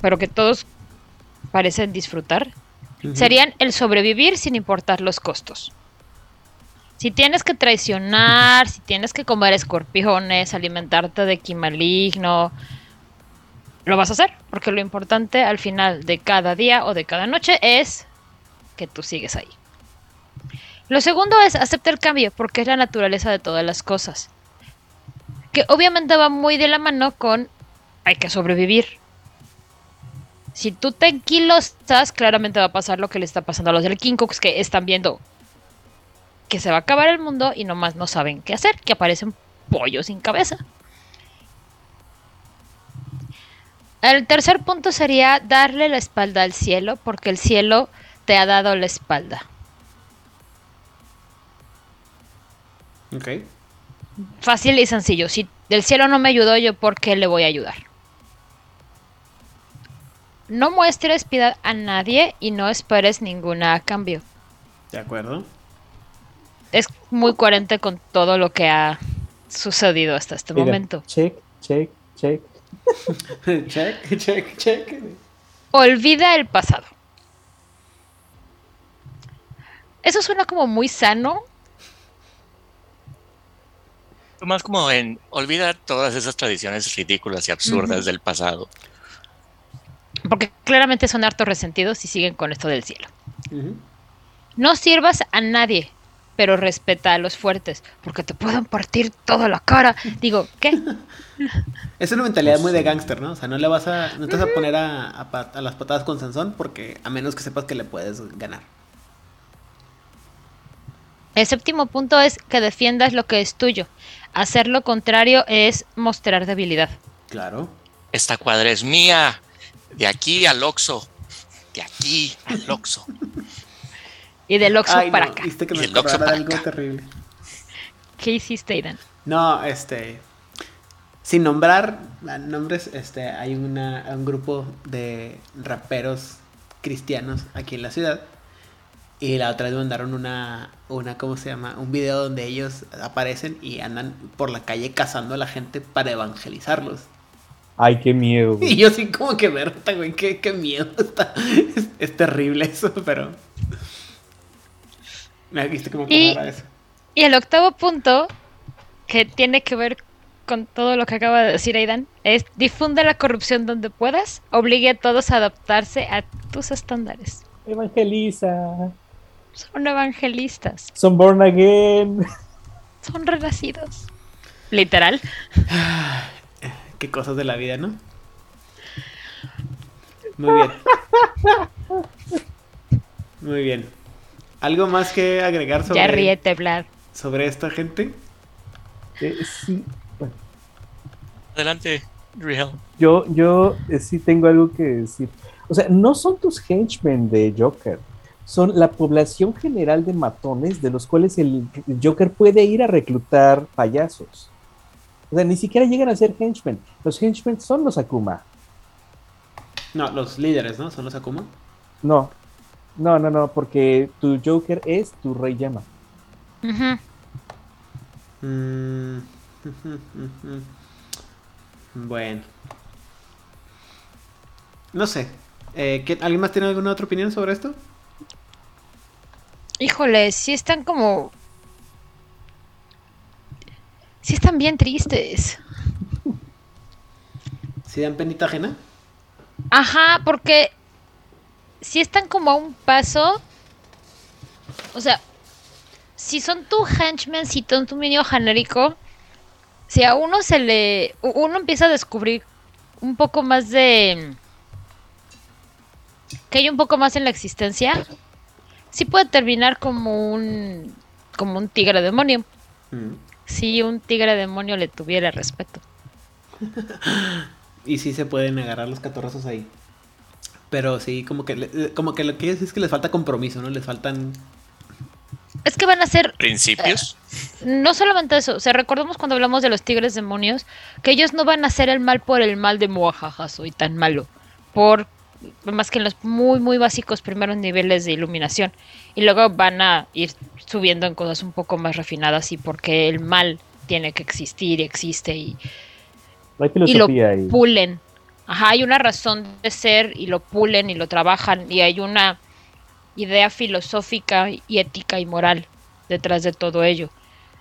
pero que todos parecen disfrutar, serían el sobrevivir sin importar los costos. Si tienes que traicionar, si tienes que comer escorpiones, alimentarte de ki maligno, lo vas a hacer, porque lo importante al final de cada día o de cada noche es que tú sigues ahí. Lo segundo es aceptar el cambio, porque es la naturaleza de todas las cosas. Que obviamente va muy de la mano con hay que sobrevivir. Si tú te enquilosas, claramente va a pasar lo que le está pasando a los del King Cooks, que están viendo que se va a acabar el mundo y nomás no saben qué hacer, que aparecen pollos sin cabeza. El tercer punto sería darle la espalda al cielo, porque el cielo te ha dado la espalda. Ok. Fácil y sencillo. Si el cielo no me ayudó, yo por qué le voy a ayudar. No muestres piedad a nadie y no esperes ninguna a cambio. De acuerdo. Es muy coherente con todo lo que ha sucedido hasta este Mira, momento. Check, check, check. check, check, check. Olvida el pasado. Eso suena como muy sano. Más como en olvida todas esas tradiciones ridículas y absurdas del pasado. Porque claramente son hartos resentidos y siguen con esto del cielo. No sirvas a nadie, pero respeta a los fuertes, porque te pueden partir toda la cara. Digo, ¿qué? Es una mentalidad muy de gángster, ¿no? O sea, no le vas a, no te vas a poner a, a a las patadas con Sansón porque a menos que sepas que le puedes ganar. El séptimo punto es que defiendas lo que es tuyo. Hacer lo contrario es mostrar debilidad. Claro. Esta cuadra es mía. De aquí al Oxo. De aquí al Oxo. Y del Oxxo Ay, para no, acá. viste que Y me el Oxxo acordara de para algo acá. terrible. ¿Qué hiciste, Aidan? No, este. Sin nombrar nombres, este, hay una, un grupo de raperos cristianos aquí en la ciudad. Y la otra vez mandaron una, una, ¿cómo se llama? Un video donde ellos aparecen y andan por la calle cazando a la gente para evangelizarlos. Ay, qué miedo. güey. Y yo sí como que verta, güey, qué, qué miedo está. Es, es terrible eso, pero... Me viste que me Y- eso. Y el octavo punto, que tiene que ver con todo lo que acaba de decir Aidan, es difunde la corrupción donde puedas, obligue a todos a adaptarse a tus estándares. Evangeliza. Son evangelistas, Son born again. son renacidos. Literal. Qué cosas de la vida, ¿no? Muy bien. Muy bien. ¿Algo más que agregar sobre, Ya ríete, Vlad. sobre esta gente? Eh, sí. Bueno, Adelante, Riel. yo, yo eh, sí tengo algo que decir. O sea, no son tus henchmen de Joker. Son la población general de matones de los cuales el Joker puede ir a reclutar payasos. O sea, ni siquiera llegan a ser henchmen. Los henchmen son los Akuma. No, los líderes, ¿no? Son los Akuma. No, no, no, no, porque tu Joker es tu Rey Llama. Mm. Bueno. No sé. Eh, ¿qué- ¿Alguien más tiene alguna otra opinión sobre esto? Híjole, sí están como... Sí están bien tristes. ¿Si dan penita ajena? Ajá, porque si están como a un paso, o sea, si son tu henchman, si son tu medio genérico, si a uno se le, uno empieza a descubrir un poco más de, que hay un poco más en la existencia, sí puede terminar como un, como un tigre demonio. Mm. Si un tigre demonio le tuviera respeto. Y sí se pueden agarrar los catorrazos ahí. Pero sí, como que, como que lo que es es que les falta compromiso, ¿no? Les faltan... Es que van a ser Principios. No solamente eso, o sea, recordemos cuando hablamos de los tigres demonios, que ellos no van a hacer el mal por el mal de muajaja, soy tan malo, por más que en los muy, muy básicos primeros niveles de iluminación, y luego van a ir subiendo en cosas un poco más refinadas y porque el mal tiene que existir y existe y, lo ahí. pulen. Ajá, hay una razón de ser y lo pulen y lo trabajan y hay una idea filosófica y ética y moral detrás de todo ello.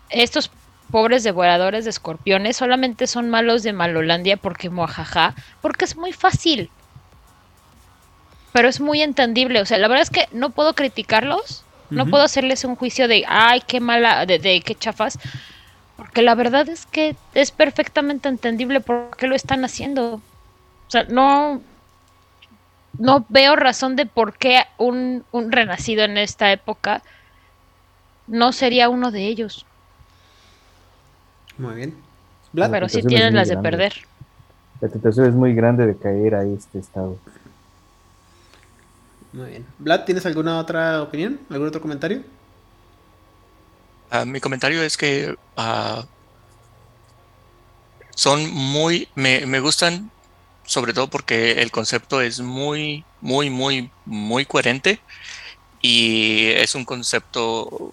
Estos pobres devoradores de escorpiones solamente son malos de Malolandia porque mojaja, porque es muy fácil. Pero es muy entendible, o sea, la verdad es que no puedo criticarlos, no puedo hacerles un juicio de, ay, qué mala, de, de qué chafas, porque la verdad es que es perfectamente entendible por qué lo están haciendo. O sea, no, no veo razón de por qué un, un renacido en esta época no sería uno de ellos. Muy bien. Vlad, Pero sí tentación es tienen muy las de perder. La tentación es muy grande de caer a este estado. Muy bien. Vlad, ¿tienes alguna otra opinión? ¿Algún otro comentario? Ah, mi comentario es que ah, son muy, me, me gustan sobre todo porque el concepto es muy, muy, muy, muy coherente y es un concepto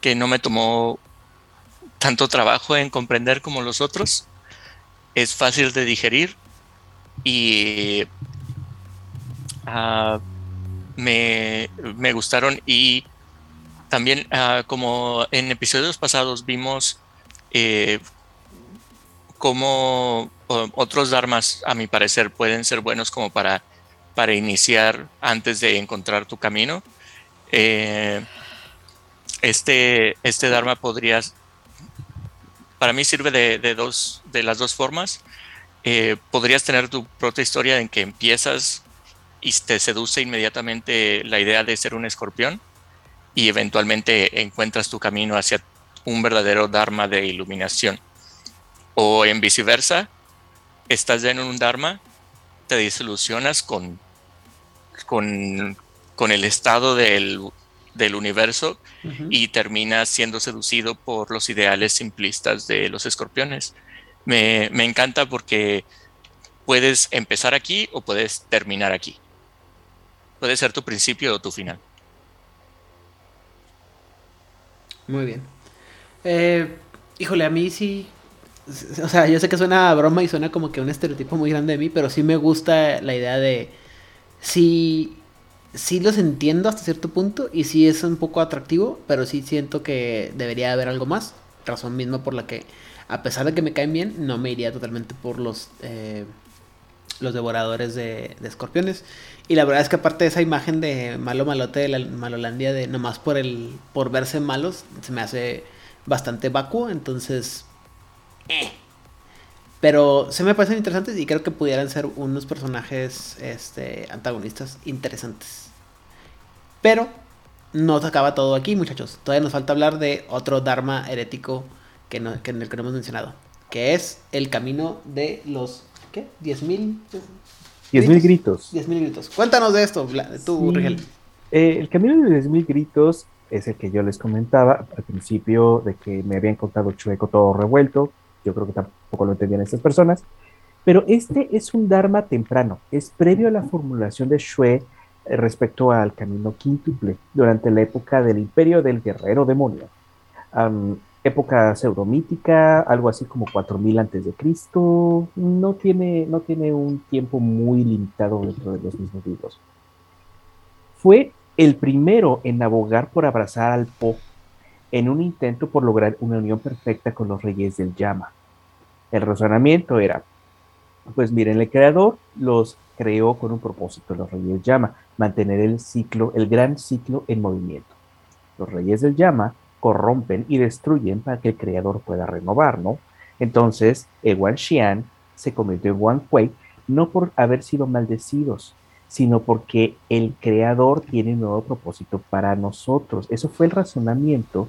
que no me tomó tanto trabajo en comprender como los otros. Es fácil de digerir y ah, me, me gustaron y también, ah, como en episodios pasados vimos eh, cómo otros dharmas, a mi parecer, pueden ser buenos como para, para iniciar antes de encontrar tu camino. Eh, este, este dharma podría, para mí sirve de, dos, de las dos formas. Eh, podrías tener tu propia historia en que empiezas y te seduce inmediatamente la idea de ser un escorpión y eventualmente encuentras tu camino hacia un verdadero Dharma de iluminación. O en viceversa, estás ya en un Dharma, te desilusionas con, con, con el estado del, del universo y terminas siendo seducido por los ideales simplistas de los escorpiones. Me, me encanta porque puedes empezar aquí o puedes terminar aquí. Puede ser tu principio o tu final. Muy bien. Eh, híjole, a mí sí. O sea, yo sé que suena broma y suena como que un estereotipo muy grande de mí, pero sí me gusta la idea de. Sí. Sí los entiendo hasta cierto punto y sí es un poco atractivo, pero sí siento que debería haber algo más. Razón misma por la que, a pesar de que me caen bien, no me iría totalmente por los. Eh, los devoradores de, escorpiones. Y la verdad es que aparte de esa imagen de malo malote de la Malolandia, de nomás por el por verse malos, se me hace bastante vacuo, entonces... Eh. Pero se me parecen interesantes y creo que pudieran ser unos personajes este, antagonistas interesantes. Pero no se acaba todo aquí, muchachos. Todavía nos falta hablar de otro Dharma herético que, no, que que no hemos mencionado. Que es el camino de los... ¿Qué? ¿10.000? Diez mil gritos. Diez mil gritos. Cuéntanos de esto, tú, Rigel. Eh, el camino de diez mil gritos es el que yo les comentaba al principio de que me habían contado chueco todo revuelto. Yo creo que tampoco lo entendían estas personas. Pero este es un Dharma temprano, es previo a la formulación de Shue eh, respecto al camino quíntuple durante la época del imperio del guerrero demonio época pseudomítica, algo así como 4000 antes de Cristo, no tiene, no tiene un tiempo muy limitado dentro de los mismos libros. Fue el primero en abogar por abrazar al Po en un intento por lograr una unión perfecta con los reyes del llama. El razonamiento era, pues miren, el creador los creó con un propósito, los reyes llama, mantener el ciclo, el gran ciclo en movimiento. Los reyes del llama corrompen y destruyen para que el creador pueda renovar, ¿no? Entonces, el Wan Xian se convirtió en Wan Kuei no por haber sido maldecidos, sino porque el creador tiene un nuevo propósito para nosotros. Eso fue el razonamiento,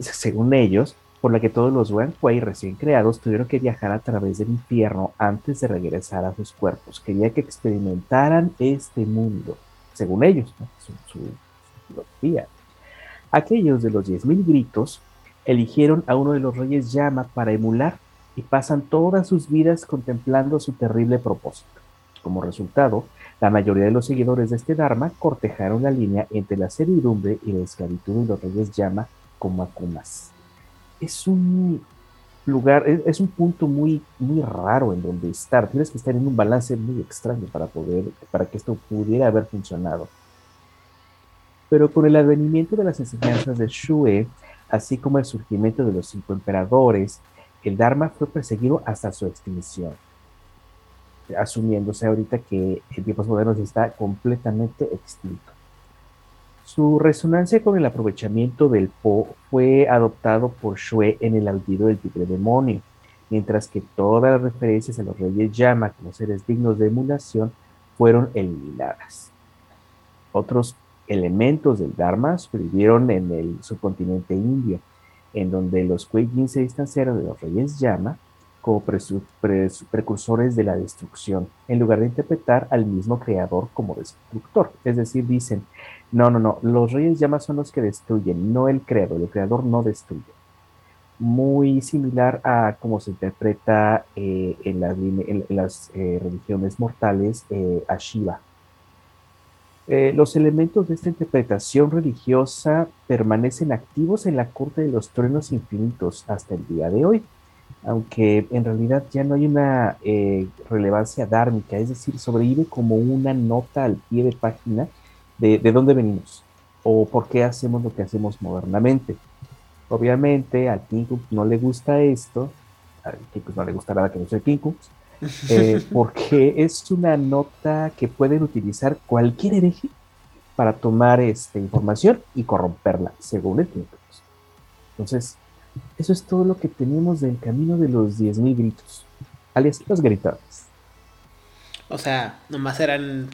según ellos, por la que todos los Wan Kuei recién creados tuvieron que viajar a través del infierno antes de regresar a sus cuerpos. Quería que experimentaran este mundo, según ellos, ¿no? su, su filosofía. Aquellos de los diez mil gritos eligieron a uno de los reyes llama para emular y pasan todas sus vidas contemplando su terrible propósito. Como resultado, la mayoría de los seguidores de este Dharma cortejaron la línea entre la servidumbre y la esclavitud de los reyes llama como Akumas. Es un lugar, es, un punto muy, muy raro en donde estar. Tienes que estar en un balance muy extraño para poder, para que esto pudiera haber funcionado. Pero con el advenimiento de las enseñanzas de Shue, así como el surgimiento de los cinco emperadores, el Dharma fue perseguido hasta su extinción, asumiéndose ahorita que en tiempos modernos está completamente extinto. Su resonancia con el aprovechamiento del Po fue adoptado por Shue en el aullido del tigre demonio, mientras que todas las referencias a los reyes Yama como seres dignos de emulación fueron eliminadas. Otros elementos del Dharma sobrevivieron en el subcontinente indio, en donde los Kuei se distanciaron de los reyes Yama como precursores de la destrucción, en lugar de interpretar al mismo creador como destructor. Es decir, dicen, no, no, no, los reyes Yama son los que destruyen, no el creador, el creador no destruye. Muy similar a cómo se interpreta eh, en, las, eh, religiones mortales eh, a Shiva, eh, los elementos de esta interpretación religiosa permanecen activos en la corte de los truenos infinitos hasta el día de hoy, aunque en realidad ya no hay una eh, relevancia dármica, es decir, sobrevive como una nota al pie de página de, de dónde venimos. o por qué hacemos lo que hacemos modernamente. Obviamente al King no le gusta esto, al King no le gusta nada que no sea King eh, porque es una nota que pueden utilizar cualquier hereje para tomar esta información y corromperla, según el King Entonces, eso es todo lo que tenemos del camino de los 10.000 gritos, alias los. O sea, nomás eran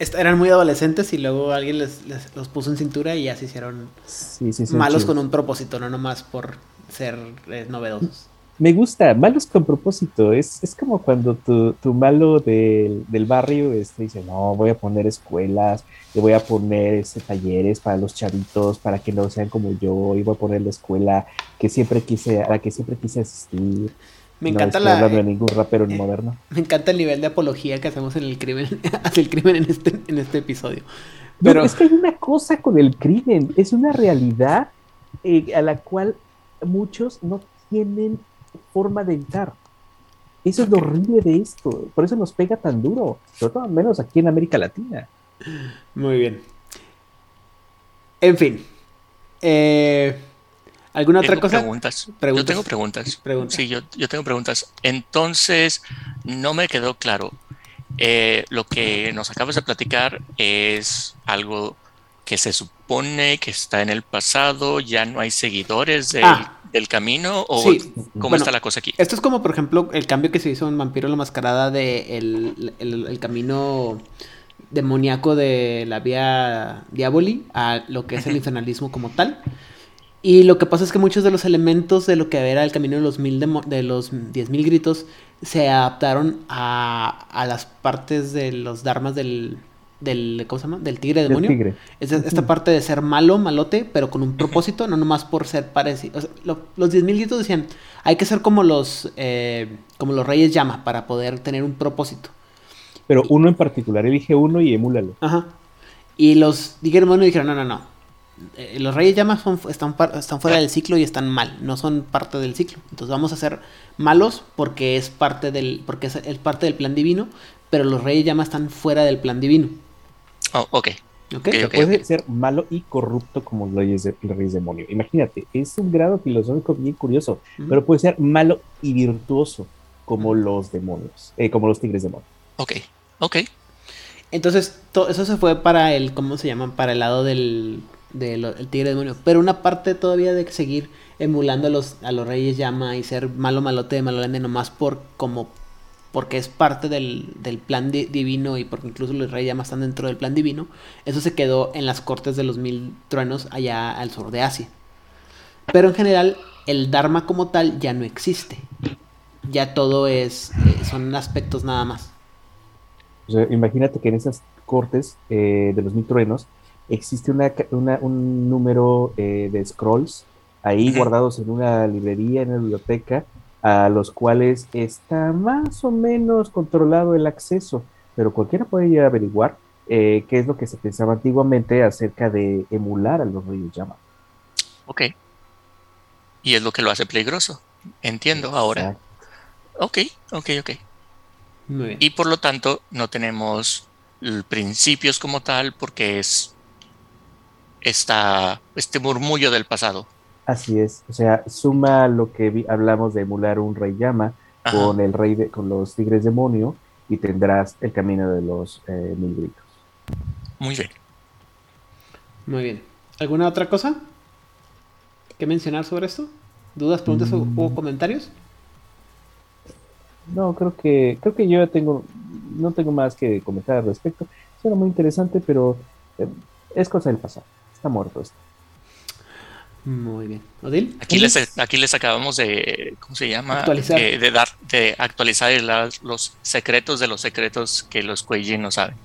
eran muy adolescentes y luego alguien les, los puso en cintura y ya se hicieron malos con un propósito, no nomás por ser eh, novedosos. Me gusta, malos con propósito. Es, es como cuando tu, tu malo del, del, barrio este, dice, no, voy a poner escuelas, y voy a poner este, talleres para los chavitos, para que no sean como yo, y voy a poner la escuela que siempre quise, a la que siempre quise asistir. Me encanta la. de ningún rapero eh, moderno. Me encanta el nivel de apología que hacemos en el crimen, hacia el crimen en este, en este episodio. Pero es que hay una cosa con el crimen, es una realidad eh, a la cual muchos no tienen forma de entrar. Eso es lo horrible de esto, por eso nos pega tan duro, sobre todo al menos aquí en América Latina. Muy bien. En fin. Eh, ¿Alguna otra cosa? Preguntas. Yo tengo preguntas. Sí, yo, tengo preguntas. Entonces, no me quedó claro. Eh, lo que nos acabas de platicar es algo que se supone que está en el pasado, ya no hay seguidores del, ah. Camino, o cómo está la cosa aquí. Esto es como, por ejemplo, el cambio que se hizo en Vampiro la Mascarada de el, camino demoníaco de la vía Diaboli a lo que es el infernalismo como tal. Y lo que pasa es que muchos de los elementos de lo que era el camino de los, mil de, los 10.000 gritos se adaptaron a, a, las partes de los dharmas del, del ¿cómo se llama? Del tigre demonio. Tigre. Es esta parte de ser malo, malote, pero con un propósito, no nomás por ser parecido. los 10.000 gritos decían, hay que ser como los, eh, como los reyes llama para poder tener un propósito. Pero uno en particular, elige uno y emúlalo. Ajá. Y los tigre demonio dijeron, no, no, no eh, los reyes llamas están, están fuera del ciclo y están mal, no son parte del ciclo. Entonces vamos a ser malos porque es parte del, porque es, parte del plan divino, pero los reyes llamas están fuera del plan divino. Oh, ok. Okay. puede ser malo y corrupto como los reyes, de, reyes demonio. Imagínate, es un grado filosófico bien curioso, pero puede ser malo y virtuoso como los demonios, eh, como los tigres demonios. Ok, ok. Entonces, eso se fue para el, ¿cómo se llama? Para el lado del del tigre demonio. Pero una parte todavía de seguir emulando a los, a los reyes llama y ser malo malote de malolende nomás por como porque es parte del, plan divino y porque incluso los reyes llama están dentro del plan divino, eso se quedó en las cortes de los mil truenos allá al sur de Asia. Pero en general, el Dharma como tal ya no existe. Ya todo es, eh, son aspectos nada más. imagínate que en esas cortes eh, de los mil truenos, existe una, un número eh, de scrolls ahí guardados en una librería, en una biblioteca, a los cuales está más o menos controlado el acceso, pero cualquiera puede ir a averiguar eh, qué es lo que se pensaba antiguamente acerca de emular a los reyes llama. Ok. Y es lo que lo hace peligroso. Entiendo ahora. Ok, ok, ok. Y por lo tanto no tenemos principios como tal porque es esta, este murmullo del pasado. Así es, o sea, suma lo que hablamos de emular un rey llama con el rey de, con los tigres demonio y tendrás el camino de los eh, mil gritos. Muy bien. Muy bien. ¿Alguna otra cosa que mencionar sobre esto? ¿Dudas, preguntas o, mm. comentarios? No, creo que creo que yo tengo no tengo más que comentar al respecto. Suena muy interesante, pero eh, es cosa del pasado está muerto esto. Muy bien. ¿Odil? Aquí les, aquí les acabamos de, ¿cómo se llama? Actualizar. Eh, de, dar, de actualizar los secretos de los secretos que los Kueijin no saben.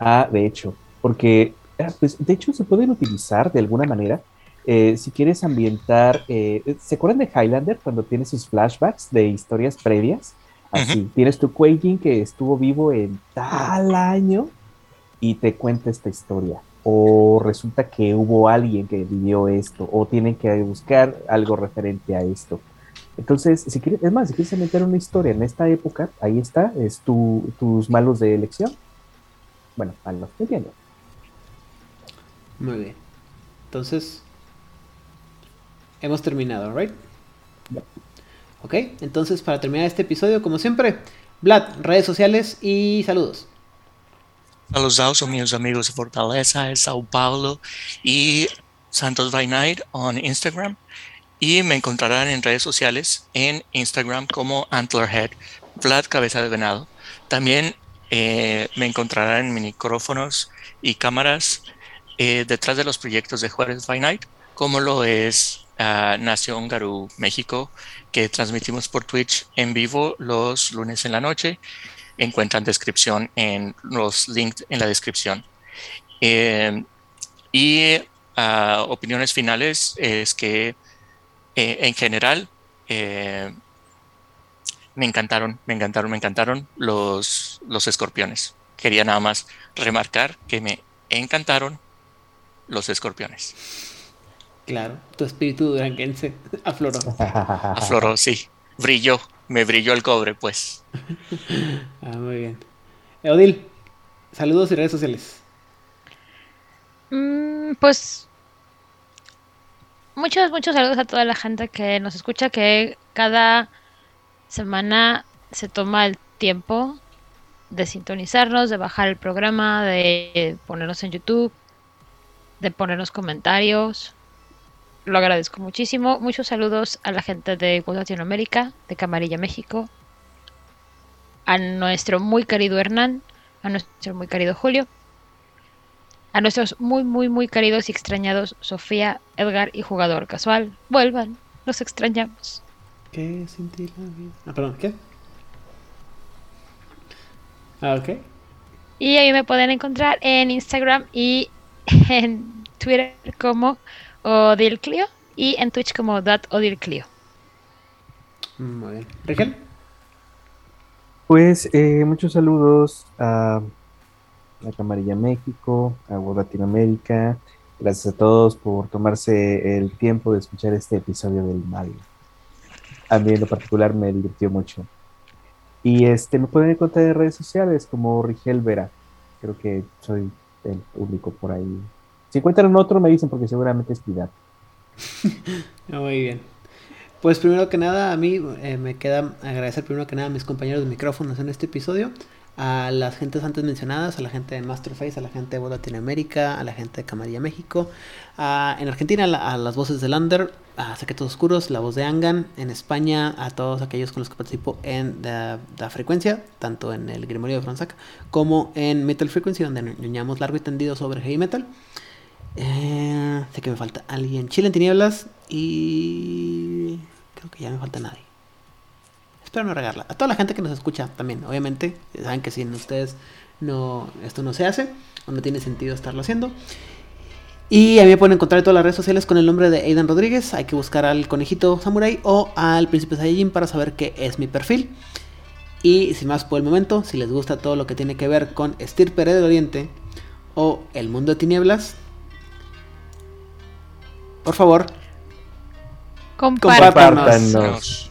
Ah, de hecho, porque, ah, pues, de hecho se pueden utilizar de alguna manera. Eh, si quieres ambientar, eh, ¿se acuerdan de Highlander cuando tiene sus flashbacks de historias previas? Así, tienes tu Kueijin que estuvo vivo en tal año y te cuenta esta historia o resulta que hubo alguien que vivió esto, o tienen que buscar algo referente a esto. Entonces, si quieres, es más, si quieres meter una historia en esta época, ahí está, es tu, tus malos de elección. Bueno, malos, entiendo. Muy bien. Entonces, hemos terminado, ¿right? Ya. Ok, entonces para terminar este episodio, como siempre, Vlad, redes sociales y saludos. Saludos a mis amigos de Fortaleza, de Sao Paulo y Santos by Night en Instagram. Y me encontrarán en redes sociales en Instagram como Antlerhead, Vlad Cabeza de Venado. También eh, me encontrarán en micrófonos y cámaras eh, detrás de los proyectos de Juárez by Night, como lo es ah, Nación Garú México, que transmitimos por Twitch en vivo los lunes en la noche. Encuentran descripción en los links en la descripción. Eh, y ah, opiniones finales es que eh, en general eh, me encantaron, me encantaron, me encantaron los, los escorpiones. Quería nada más remarcar que me encantaron los escorpiones. Claro, tu espíritu duranguense afloró. Afloró, sí. Brilló, me brilló el cobre, pues. Ah, muy bien. Odil, saludos y redes sociales. Mm, pues muchos, muchos saludos a toda la gente que nos escucha, que cada semana se toma el tiempo de sintonizarnos, de bajar el programa, de ponernos en YouTube, de ponernos comentarios. Lo agradezco muchísimo. Muchos saludos a la gente de Latinoamérica, de Camarilla México, a nuestro muy querido Hernán, a nuestro muy querido Julio, a nuestros muy, muy, muy queridos y extrañados Sofía, Edgar y Jugador Casual. Vuelvan, los extrañamos. ¿Qué sentí la vida? Ah, perdón, ¿qué? Ah, ok. Y ahí me pueden encontrar en Instagram y en Twitter como Odilclio y en Twitch como That Odilclio. Muy bien. ¿Rigel? Pues eh, muchos saludos a la Camarilla México, a World Latinoamérica. Gracias a todos por tomarse el tiempo de escuchar este episodio del mal. A mí en lo particular me divirtió mucho. Y este me pueden encontrar en redes sociales como Rigel Vera. Creo que soy el público por ahí. Si encuentran otro me dicen porque seguramente es pirata. Muy bien. Pues primero que nada, a mí eh, me queda agradecer primero que nada a mis compañeros de micrófonos en este episodio, a las gentes antes mencionadas, a la gente de Masterface, a la gente de Latinoamérica, a la gente de Camarilla México, a- en Argentina a, a las voces de Lander, a Secretos Oscuros, la voz de Angan, en España a todos aquellos con los que participo en la frecuencia, tanto en el Grimorio de Franzac como en Metal Frequency, donde ñoñamos largo y tendido sobre heavy metal. Eh, sé que me falta alguien. Chile en tinieblas y creo que ya me falta nadie. Espero no regarla. A toda la gente que nos escucha también, obviamente, saben que sin ustedes no esto no se hace o no tiene sentido estarlo haciendo. Y a mí me pueden encontrar en todas las redes sociales con el nombre de Aidan Rodríguez. Hay que buscar al conejito samurai o al príncipe Saiyajin para saber qué es mi perfil. Y sin más por el momento, si les gusta todo lo que tiene que ver con Estirpe del Oriente o El Mundo de Tinieblas, por favor, Compártanos. Compártanos. Nos-